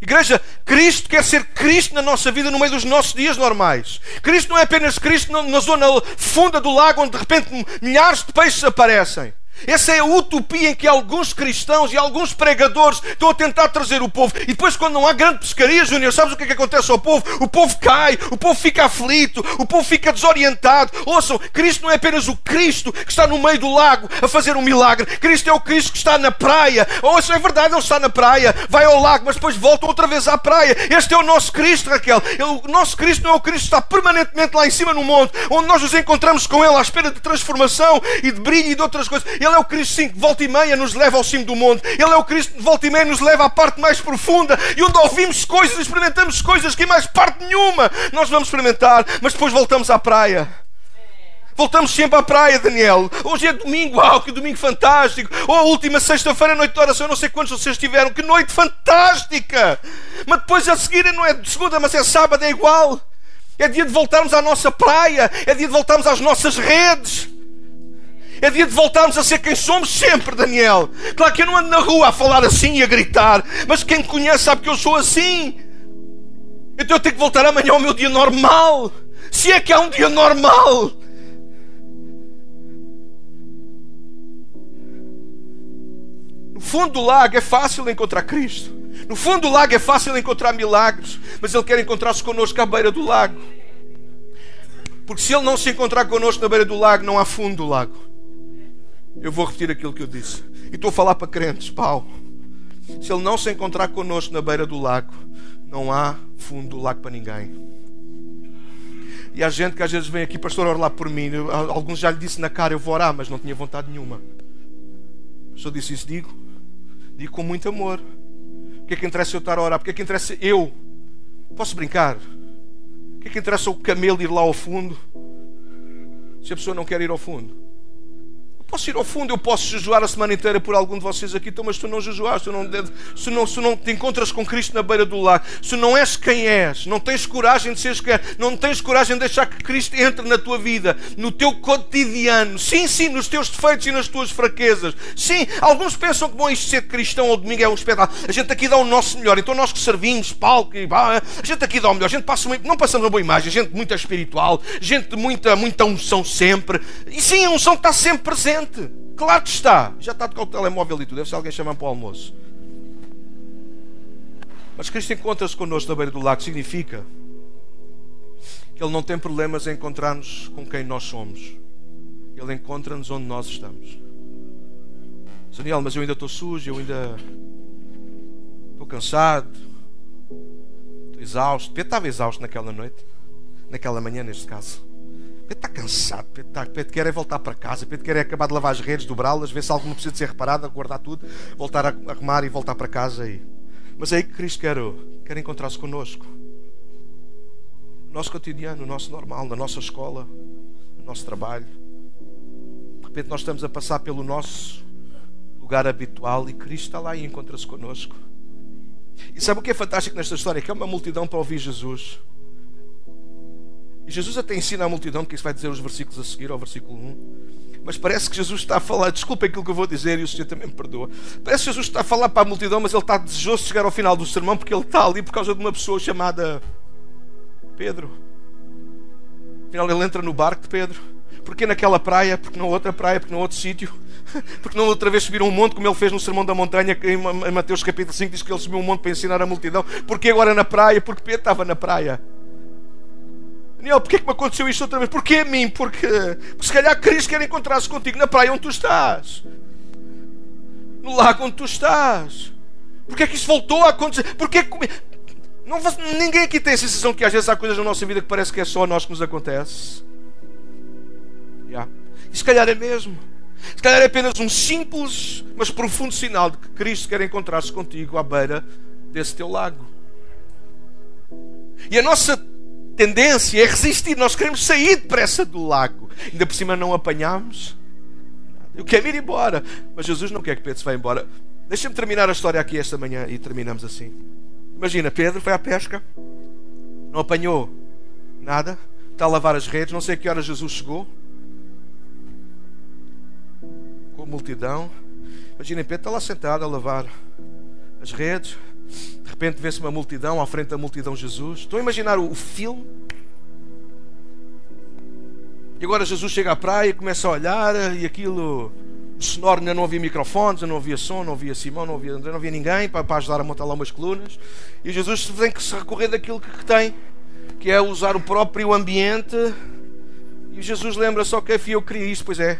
A: Igreja, Cristo quer ser Cristo na nossa vida no meio dos nossos dias normais. Cristo não é apenas Cristo na zona funda do lago onde de repente milhares de peixes aparecem. Essa é a utopia em que alguns cristãos e alguns pregadores estão a tentar trazer o povo. E depois, quando não há grande pescaria, Júnior, sabes o que, é que acontece ao povo? O povo cai, o povo fica aflito, o povo fica desorientado. Ouçam, Cristo não é apenas o Cristo que está no meio do lago a fazer um milagre. Cristo é o Cristo que está na praia. Ouçam, é verdade, ele está na praia, vai ao lago, mas depois volta outra vez à praia. Este é o nosso Cristo, Raquel. O nosso Cristo não é o Cristo que está permanentemente lá em cima no monte, onde nós nos encontramos com Ele à espera de transformação e de brilho e de outras coisas. Ele é o Cristo, que volta e meia nos leva ao cimo do monte. Ele é o Cristo que volta e meia nos leva à parte mais profunda e onde ouvimos coisas, experimentamos coisas que em mais parte nenhuma nós vamos experimentar, mas depois voltamos à praia. Voltamos sempre à praia, Daniel. Hoje é domingo, uau, que domingo fantástico. Ou a última sexta-feira, noite de oração, eu não sei quantos vocês tiveram, que noite fantástica. Mas depois a seguir não é segunda, mas é sábado, é igual. É dia de voltarmos à nossa praia, é dia de voltarmos às nossas redes. É dia de voltarmos a ser quem somos sempre, Daniel. Claro que eu não ando na rua a falar assim e a gritar, mas quem me conhece sabe que eu sou assim. Então eu tenho que voltar amanhã ao meu dia normal. Se é que há um dia normal. No fundo do lago é fácil encontrar Cristo. No fundo do lago é fácil encontrar milagres, mas Ele quer encontrar-se connosco à beira do lago. Porque se Ele não se encontrar connosco na beira do lago, não há fundo do lago. Eu vou repetir aquilo que eu disse. E estou a falar para crentes, pau. Se ele não se encontrar connosco na beira do lago, não há fundo do lago para ninguém. E há gente que às vezes vem aqui, pastor, ora lá por mim. Alguns já lhe disse na cara, eu vou orar, mas não tinha vontade nenhuma. Só disse isso, digo. Digo com muito amor. O que é que interessa eu estar a orar? Porque é que interessa eu? Posso brincar? O que é que interessa o camelo ir lá ao fundo? se a pessoa não quer ir ao fundo? Posso ir ao fundo, eu posso jejuar a semana inteira por algum de vocês aqui, então, mas tu não jejuaste, tu não, se, não, se não te encontras com Cristo na beira do lago, se não és quem és, não tens coragem de seres quem és, não tens coragem de deixar que Cristo entre na tua vida, no teu cotidiano, sim, sim, nos teus defeitos e nas tuas fraquezas. Sim, alguns pensam que bom, isto ser cristão ao domingo é um espetáculo. A gente aqui dá o nosso melhor, então nós que servimos, palco, e, a gente aqui dá o melhor, a gente passa muito, não passamos uma boa imagem, gente muito espiritual, gente de muita, muita unção sempre. E sim, a unção está sempre presente Claro que está. Já está com o telemóvel e tudo. Deve ser alguém chamando para o almoço. Mas Cristo encontra-se connosco na beira do lago. Significa que Ele não tem problemas em encontrar-nos com quem nós somos. Ele encontra-nos onde nós estamos. Daniel, mas eu ainda estou sujo, eu ainda estou cansado, estou exausto. Pedro estava exausto naquela noite, naquela manhã, neste caso. Pedro está cansado, Pedro, está, Pedro quer é voltar para casa, Pedro quer é acabar de lavar as redes, dobrá-las, ver se alguma precisa de ser reparada, guardar tudo, voltar a arrumar e voltar para casa. E... Mas é aí que Cristo quer, quer encontrar-se connosco. No nosso cotidiano, no nosso normal, na nossa escola, no nosso trabalho. De repente nós estamos a passar pelo nosso lugar habitual e Cristo está lá e encontra-se connosco. E sabe o que é fantástico nesta história? Que é uma multidão para ouvir Jesus. E Jesus até ensina a multidão, que isso vai dizer os versículos a seguir, ao versículo 1. Mas parece que Jesus está a falar, desculpa aquilo que eu vou dizer e o Senhor também me perdoa. Parece que Jesus está a falar para a multidão, mas ele está desejoso de chegar ao final do sermão porque ele está ali por causa de uma pessoa chamada Pedro. Afinal, ele entra no barco de Pedro. Porquê naquela praia? Porque na outra praia? Porque no outro sítio? Porque não outra vez subiram um monte, como ele fez no Sermão da Montanha, em Mateus capítulo 5 diz que ele subiu um monte para ensinar a multidão. Porquê agora na praia? Porque Pedro estava na praia. Daniel, porquê que me aconteceu isto outra vez? Porquê a mim? Porque, porque se calhar Cristo quer encontrar-se contigo na praia onde tu estás. No lago onde tu estás. Porquê que isso voltou a acontecer? Porquê que... Não, ninguém aqui tem a sensação que às vezes há coisas na nossa vida que parece que é só a nós que nos acontece. Yeah. E se calhar é mesmo. Se calhar é apenas um simples, mas profundo sinal de que Cristo quer encontrar-se contigo à beira desse teu lago. E a nossa tendência é resistir. Nós queremos sair depressa do lago. Ainda por cima não apanhamos. Eu quero ir embora. Mas Jesus não quer que Pedro se vá embora. Deixa-me terminar a história aqui esta manhã e terminamos assim. Imagina, Pedro foi à pesca, não apanhou nada, está a lavar as redes, não sei a que hora Jesus chegou. Com a multidão. Imagina, Pedro está lá sentado a lavar as redes, de repente vê-se uma multidão, à frente da multidão Jesus. Estão a imaginar o, filme? E agora Jesus chega à praia, começa a olhar e aquilo. O sonoro ainda não havia microfones, não havia som, não havia Simão, não havia André, não havia ninguém para, para ajudar a montar lá umas colunas. E Jesus tem que se recorrer daquilo que, que tem, que é usar o próprio ambiente. E Jesus lembra só que eu queria isso, pois é.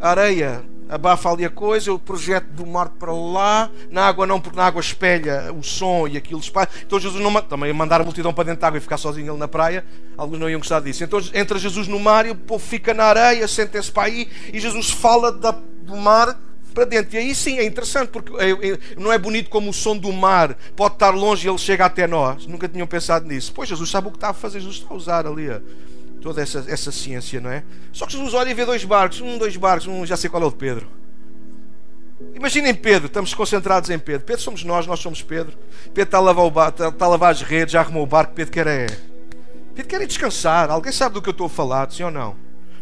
A: A areia abafa ali a coisa, o projeto do mar para lá, na água não, porque na água espelha o som e aquilo espalha. Então Jesus não também mandar a multidão para dentro da água e ficar sozinho ele na praia, alguns não iam gostar disso. Então entra Jesus no mar e o povo fica na areia, sentem-se para aí e Jesus fala da, do mar para dentro. E aí sim é interessante, porque é, é, não é bonito como o som do mar pode estar longe e ele chega até nós. Nunca tinham pensado nisso. Pois Jesus sabe o que está a fazer, Jesus está a usar ali toda essa, essa ciência, não é? Só que Jesus olha e vê dois barcos, um, dois barcos, um já sei qual é o de Pedro. Imaginem Pedro, estamos concentrados em Pedro. Pedro somos nós, nós somos Pedro. Pedro está a lavar, o barco, está a lavar as redes, já arrumou o barco. Pedro quer é. Pedro quer ir descansar. Alguém sabe do que eu estou a falar, sim ou não?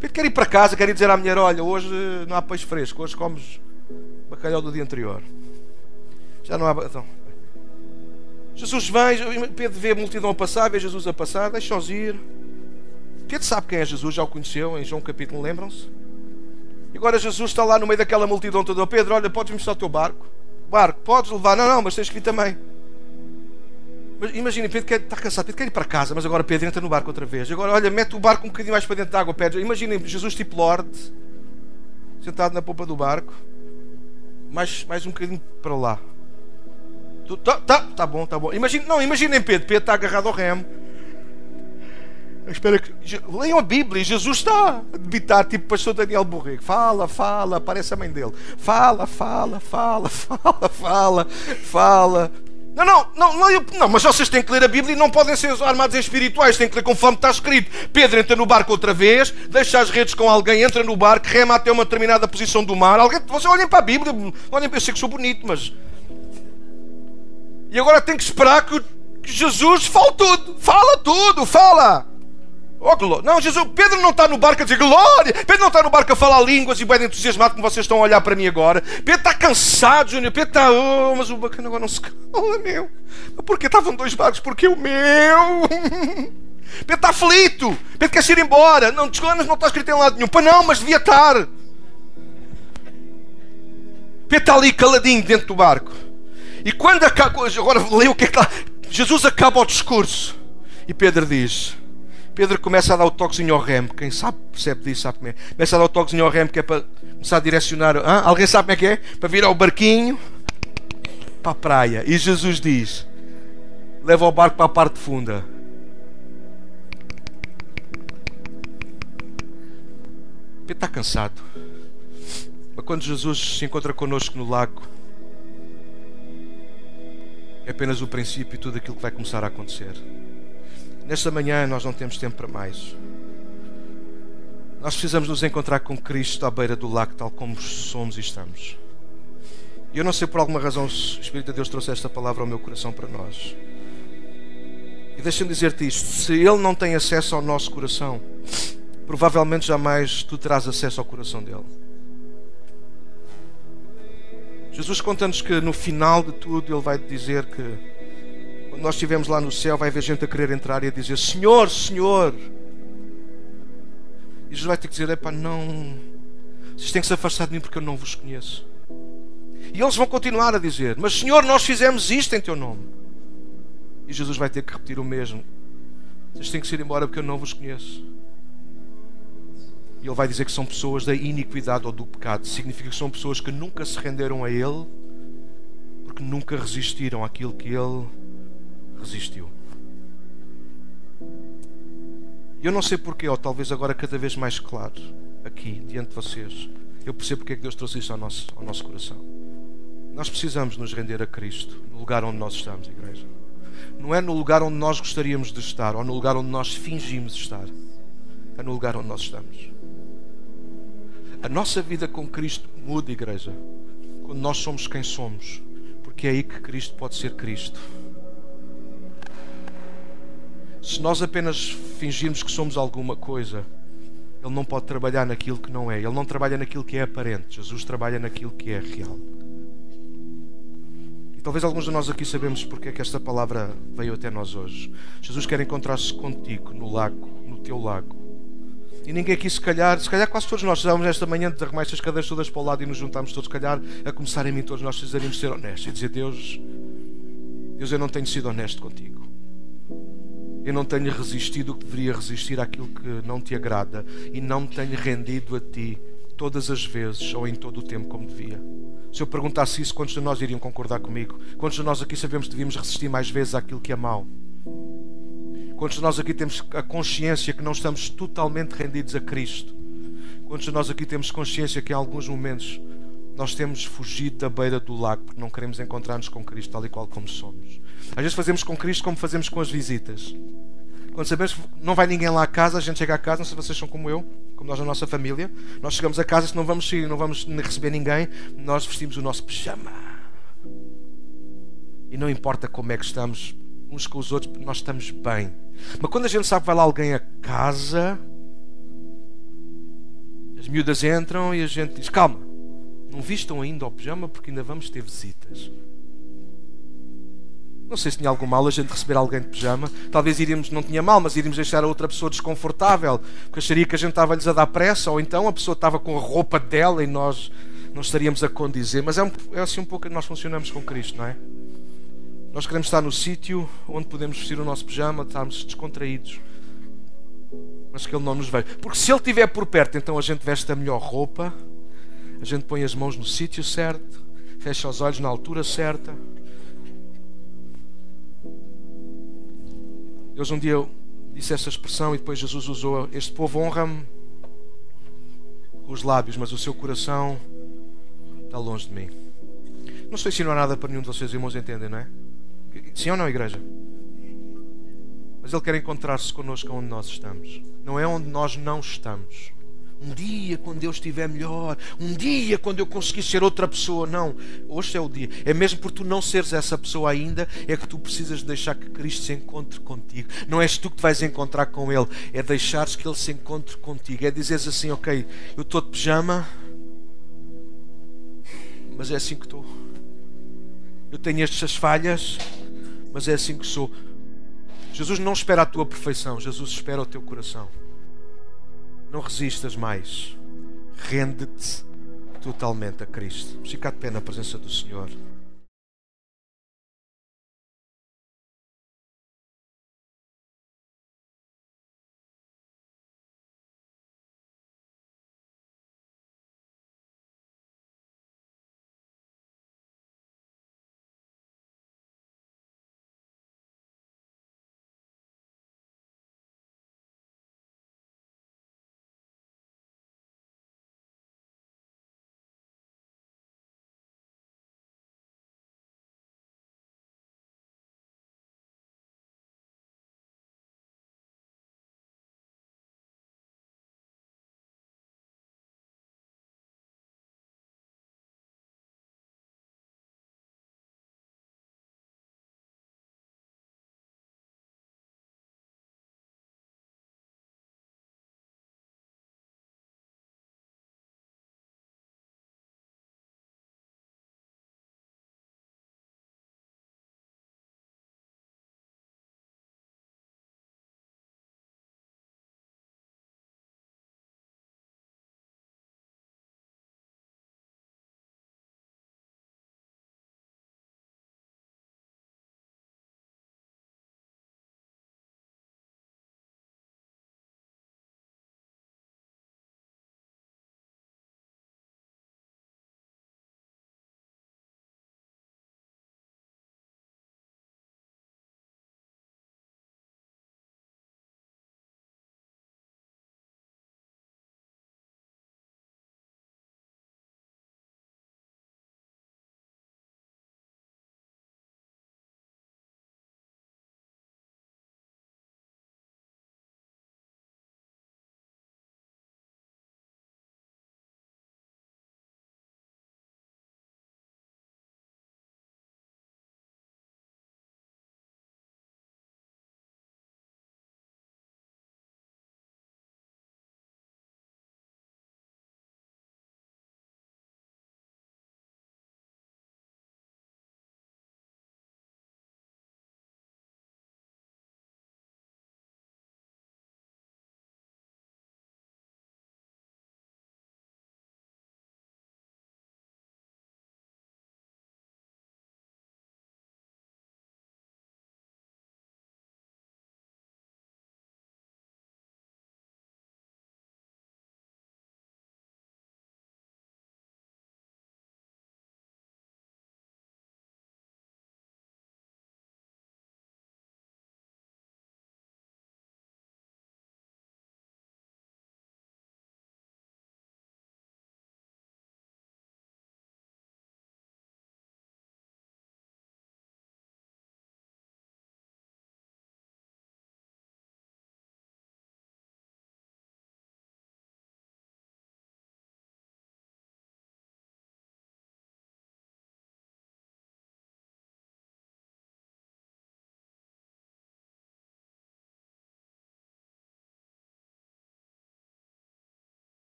A: Pedro quer ir para casa, quer ir dizer à mulher: Olha, hoje não há peixe fresco, hoje comes bacalhau do dia anterior. Já não há. Então. Jesus vem, Pedro vê a multidão a passar, vê Jesus a passar, deixa-os ir. Pedro sabe quem é Jesus, já o conheceu em João capítulo, lembram-se? E agora Jesus está lá no meio daquela multidão toda. Oh, Pedro, olha, podes mostrar o teu barco? Barco, podes levar? Não, não, mas tens que ir também. Imagina, Pedro quer, está cansado, Pedro quer ir para casa, mas agora Pedro entra no barco outra vez. Agora, olha, mete o barco um bocadinho mais para dentro da água, Pedro. Imaginem Jesus tipo Lorde, sentado na popa do barco, mais, mais um bocadinho para lá. Tá, tá, tá bom, tá bom. Imagina, não, imaginem Pedro, Pedro está agarrado ao remo Espera que. Leiam a Bíblia. Jesus está a debitar, tipo pastor Daniel Borrego. Fala, fala, parece a mãe dele. Fala, fala, fala, fala, fala, fala. Não, não, não, não, eu, não, mas vocês têm que ler a Bíblia e não podem ser armados espirituais, têm que ler conforme está escrito. Pedro entra no barco outra vez, deixa as redes com alguém, entra no barco, rema até uma determinada posição do mar. Alguém, vocês olhem para a Bíblia, olhem, eu sei que sou bonito, mas. E agora tem que esperar que Jesus fale tudo, fala tudo, fala. Oh, glória. Não, Jesus, Pedro não está no barco a dizer glória. Pedro não está no barco a falar línguas e bem entusiasmado como vocês estão a olhar para mim agora. Pedro está cansado, Júnior. Pedro está. Oh, mas o bacana agora não se cala, meu. Mas porquê estavam dois barcos? Porque o meu. Pedro está aflito. Pedro quer ir embora. Não, desculpa, não está escrito em lado nenhum. Para não, mas devia estar. Pedro está ali caladinho dentro do barco. E quando acaba. Agora leia o que é que lá. Jesus acaba o discurso. E Pedro diz. Pedro começa a dar o toquezinho ao remo. Quem sabe percebe disso, sabe como é. Começa a dar o toquezinho ao remo que é para começar a direcionar. Hã? Alguém sabe como é que é? Para virar o barquinho para a praia. E Jesus diz: leva o barco para a parte funda. Pedro está cansado. Mas quando Jesus se encontra connosco no lago, é apenas o princípio e tudo aquilo que vai começar a acontecer. Nesta manhã nós não temos tempo para mais. Nós precisamos nos encontrar com Cristo à beira do lago, tal como somos e estamos. E eu não sei por alguma razão o Espírito de Deus trouxe esta palavra ao meu coração para nós. E deixa-me dizer-te isto: se Ele não tem acesso ao nosso coração, provavelmente jamais tu terás acesso ao coração dele. Jesus conta-nos que no final de tudo Ele vai dizer que quando nós estivermos lá no céu, vai haver gente a querer entrar e a dizer: Senhor, Senhor. E Jesus vai ter que dizer: Epá, não. Vocês têm que se afastar de mim porque eu não vos conheço. E eles vão continuar a dizer: Mas Senhor, nós fizemos isto em teu nome. E Jesus vai ter que repetir o mesmo: Vocês têm que ir embora porque eu não vos conheço. E ele vai dizer que são pessoas da iniquidade ou do pecado. Significa que são pessoas que nunca se renderam a Ele porque nunca resistiram àquilo que Ele resistiu. Eu não sei porquê, ou talvez agora cada vez mais claro, aqui, diante de vocês, eu percebo porque é que Deus trouxe isso ao nosso, ao nosso coração. Nós precisamos nos render a Cristo, no lugar onde nós estamos, igreja. Não é no lugar onde nós gostaríamos de estar, ou no lugar onde nós fingimos estar. É no lugar onde nós estamos. A nossa vida com Cristo muda, igreja, quando nós somos quem somos, porque é aí que Cristo pode ser Cristo. Se nós apenas fingirmos que somos alguma coisa, Ele não pode trabalhar naquilo que não é. Ele não trabalha naquilo que é aparente. Jesus trabalha naquilo que é real. E talvez alguns de nós aqui sabemos porque é que esta palavra veio até nós hoje. Jesus quer encontrar-se contigo no lago, no teu lago. E ninguém aqui, se calhar, se calhar quase todos nós estávamos esta manhã de arrumar estas cadeiras todas para o lado e nos juntámos todos, se calhar, a começar em mim, todos nós precisaríamos ser honestos e dizer: Deus, Deus, eu não tenho sido honesto contigo. Eu não tenho resistido o que deveria resistir àquilo que não te agrada e não me tenho rendido a ti todas as vezes ou em todo o tempo como devia. Se eu perguntasse isso, quantos de nós iriam concordar comigo? Quantos de nós aqui sabemos que devíamos resistir mais vezes àquilo que é mau? Quantos de nós aqui temos a consciência que não estamos totalmente rendidos a Cristo? Quantos de nós aqui temos consciência que em alguns momentos nós temos fugido da beira do lago porque não queremos encontrar-nos com Cristo tal e qual como somos? Às vezes fazemos com Cristo como fazemos com as visitas. Quando sabemos que não vai ninguém lá a casa, a gente chega a casa, não sei se vocês são como eu, como nós na nossa família, nós chegamos a casa, se não vamos sair, não vamos receber ninguém, nós vestimos o nosso pijama. E não importa como é que estamos uns com os outros, porque nós estamos bem. Mas quando a gente sabe que vai lá alguém a casa, as miúdas entram e a gente diz: calma, não vistam ainda o pijama porque ainda vamos ter visitas. Não sei se tinha algum mal a gente receber alguém de pijama. Talvez iríamos, não tinha mal, mas iríamos deixar a outra pessoa desconfortável, porque acharia que a gente estava-lhes a dar pressa, ou então a pessoa estava com a roupa dela e nós não estaríamos a condizer. Mas é, um, é assim um pouco que nós funcionamos com Cristo, não é? Nós queremos estar no sítio onde podemos vestir o nosso pijama, estarmos descontraídos, mas que Ele não nos veja. Porque se Ele estiver por perto, então a gente veste a melhor roupa, a gente põe as mãos no sítio certo, fecha os olhos na altura certa Deus um dia disse essa expressão e depois Jesus usou: Este povo honra-me com os lábios, mas o seu coração está longe de mim. Não sei se não há nada para nenhum de vocês, irmãos, entendem, não é? Sim ou não, igreja? Mas Ele quer encontrar-se connosco onde nós estamos. Não é onde nós não estamos. Um dia, quando eu estiver melhor. Um dia, quando eu conseguir ser outra pessoa. Não. Hoje é o dia. É mesmo por tu não seres essa pessoa ainda, é que tu precisas deixar que Cristo se encontre contigo. Não és tu que te vais encontrar com Ele. É deixares que Ele se encontre contigo. É dizeres assim: Ok, eu estou de pijama, mas é assim que estou. Eu tenho estas falhas, mas é assim que sou. Jesus não espera a tua perfeição, Jesus espera o teu coração. Não resistas mais. Rende-te totalmente a Cristo. Fica de pé na presença do Senhor.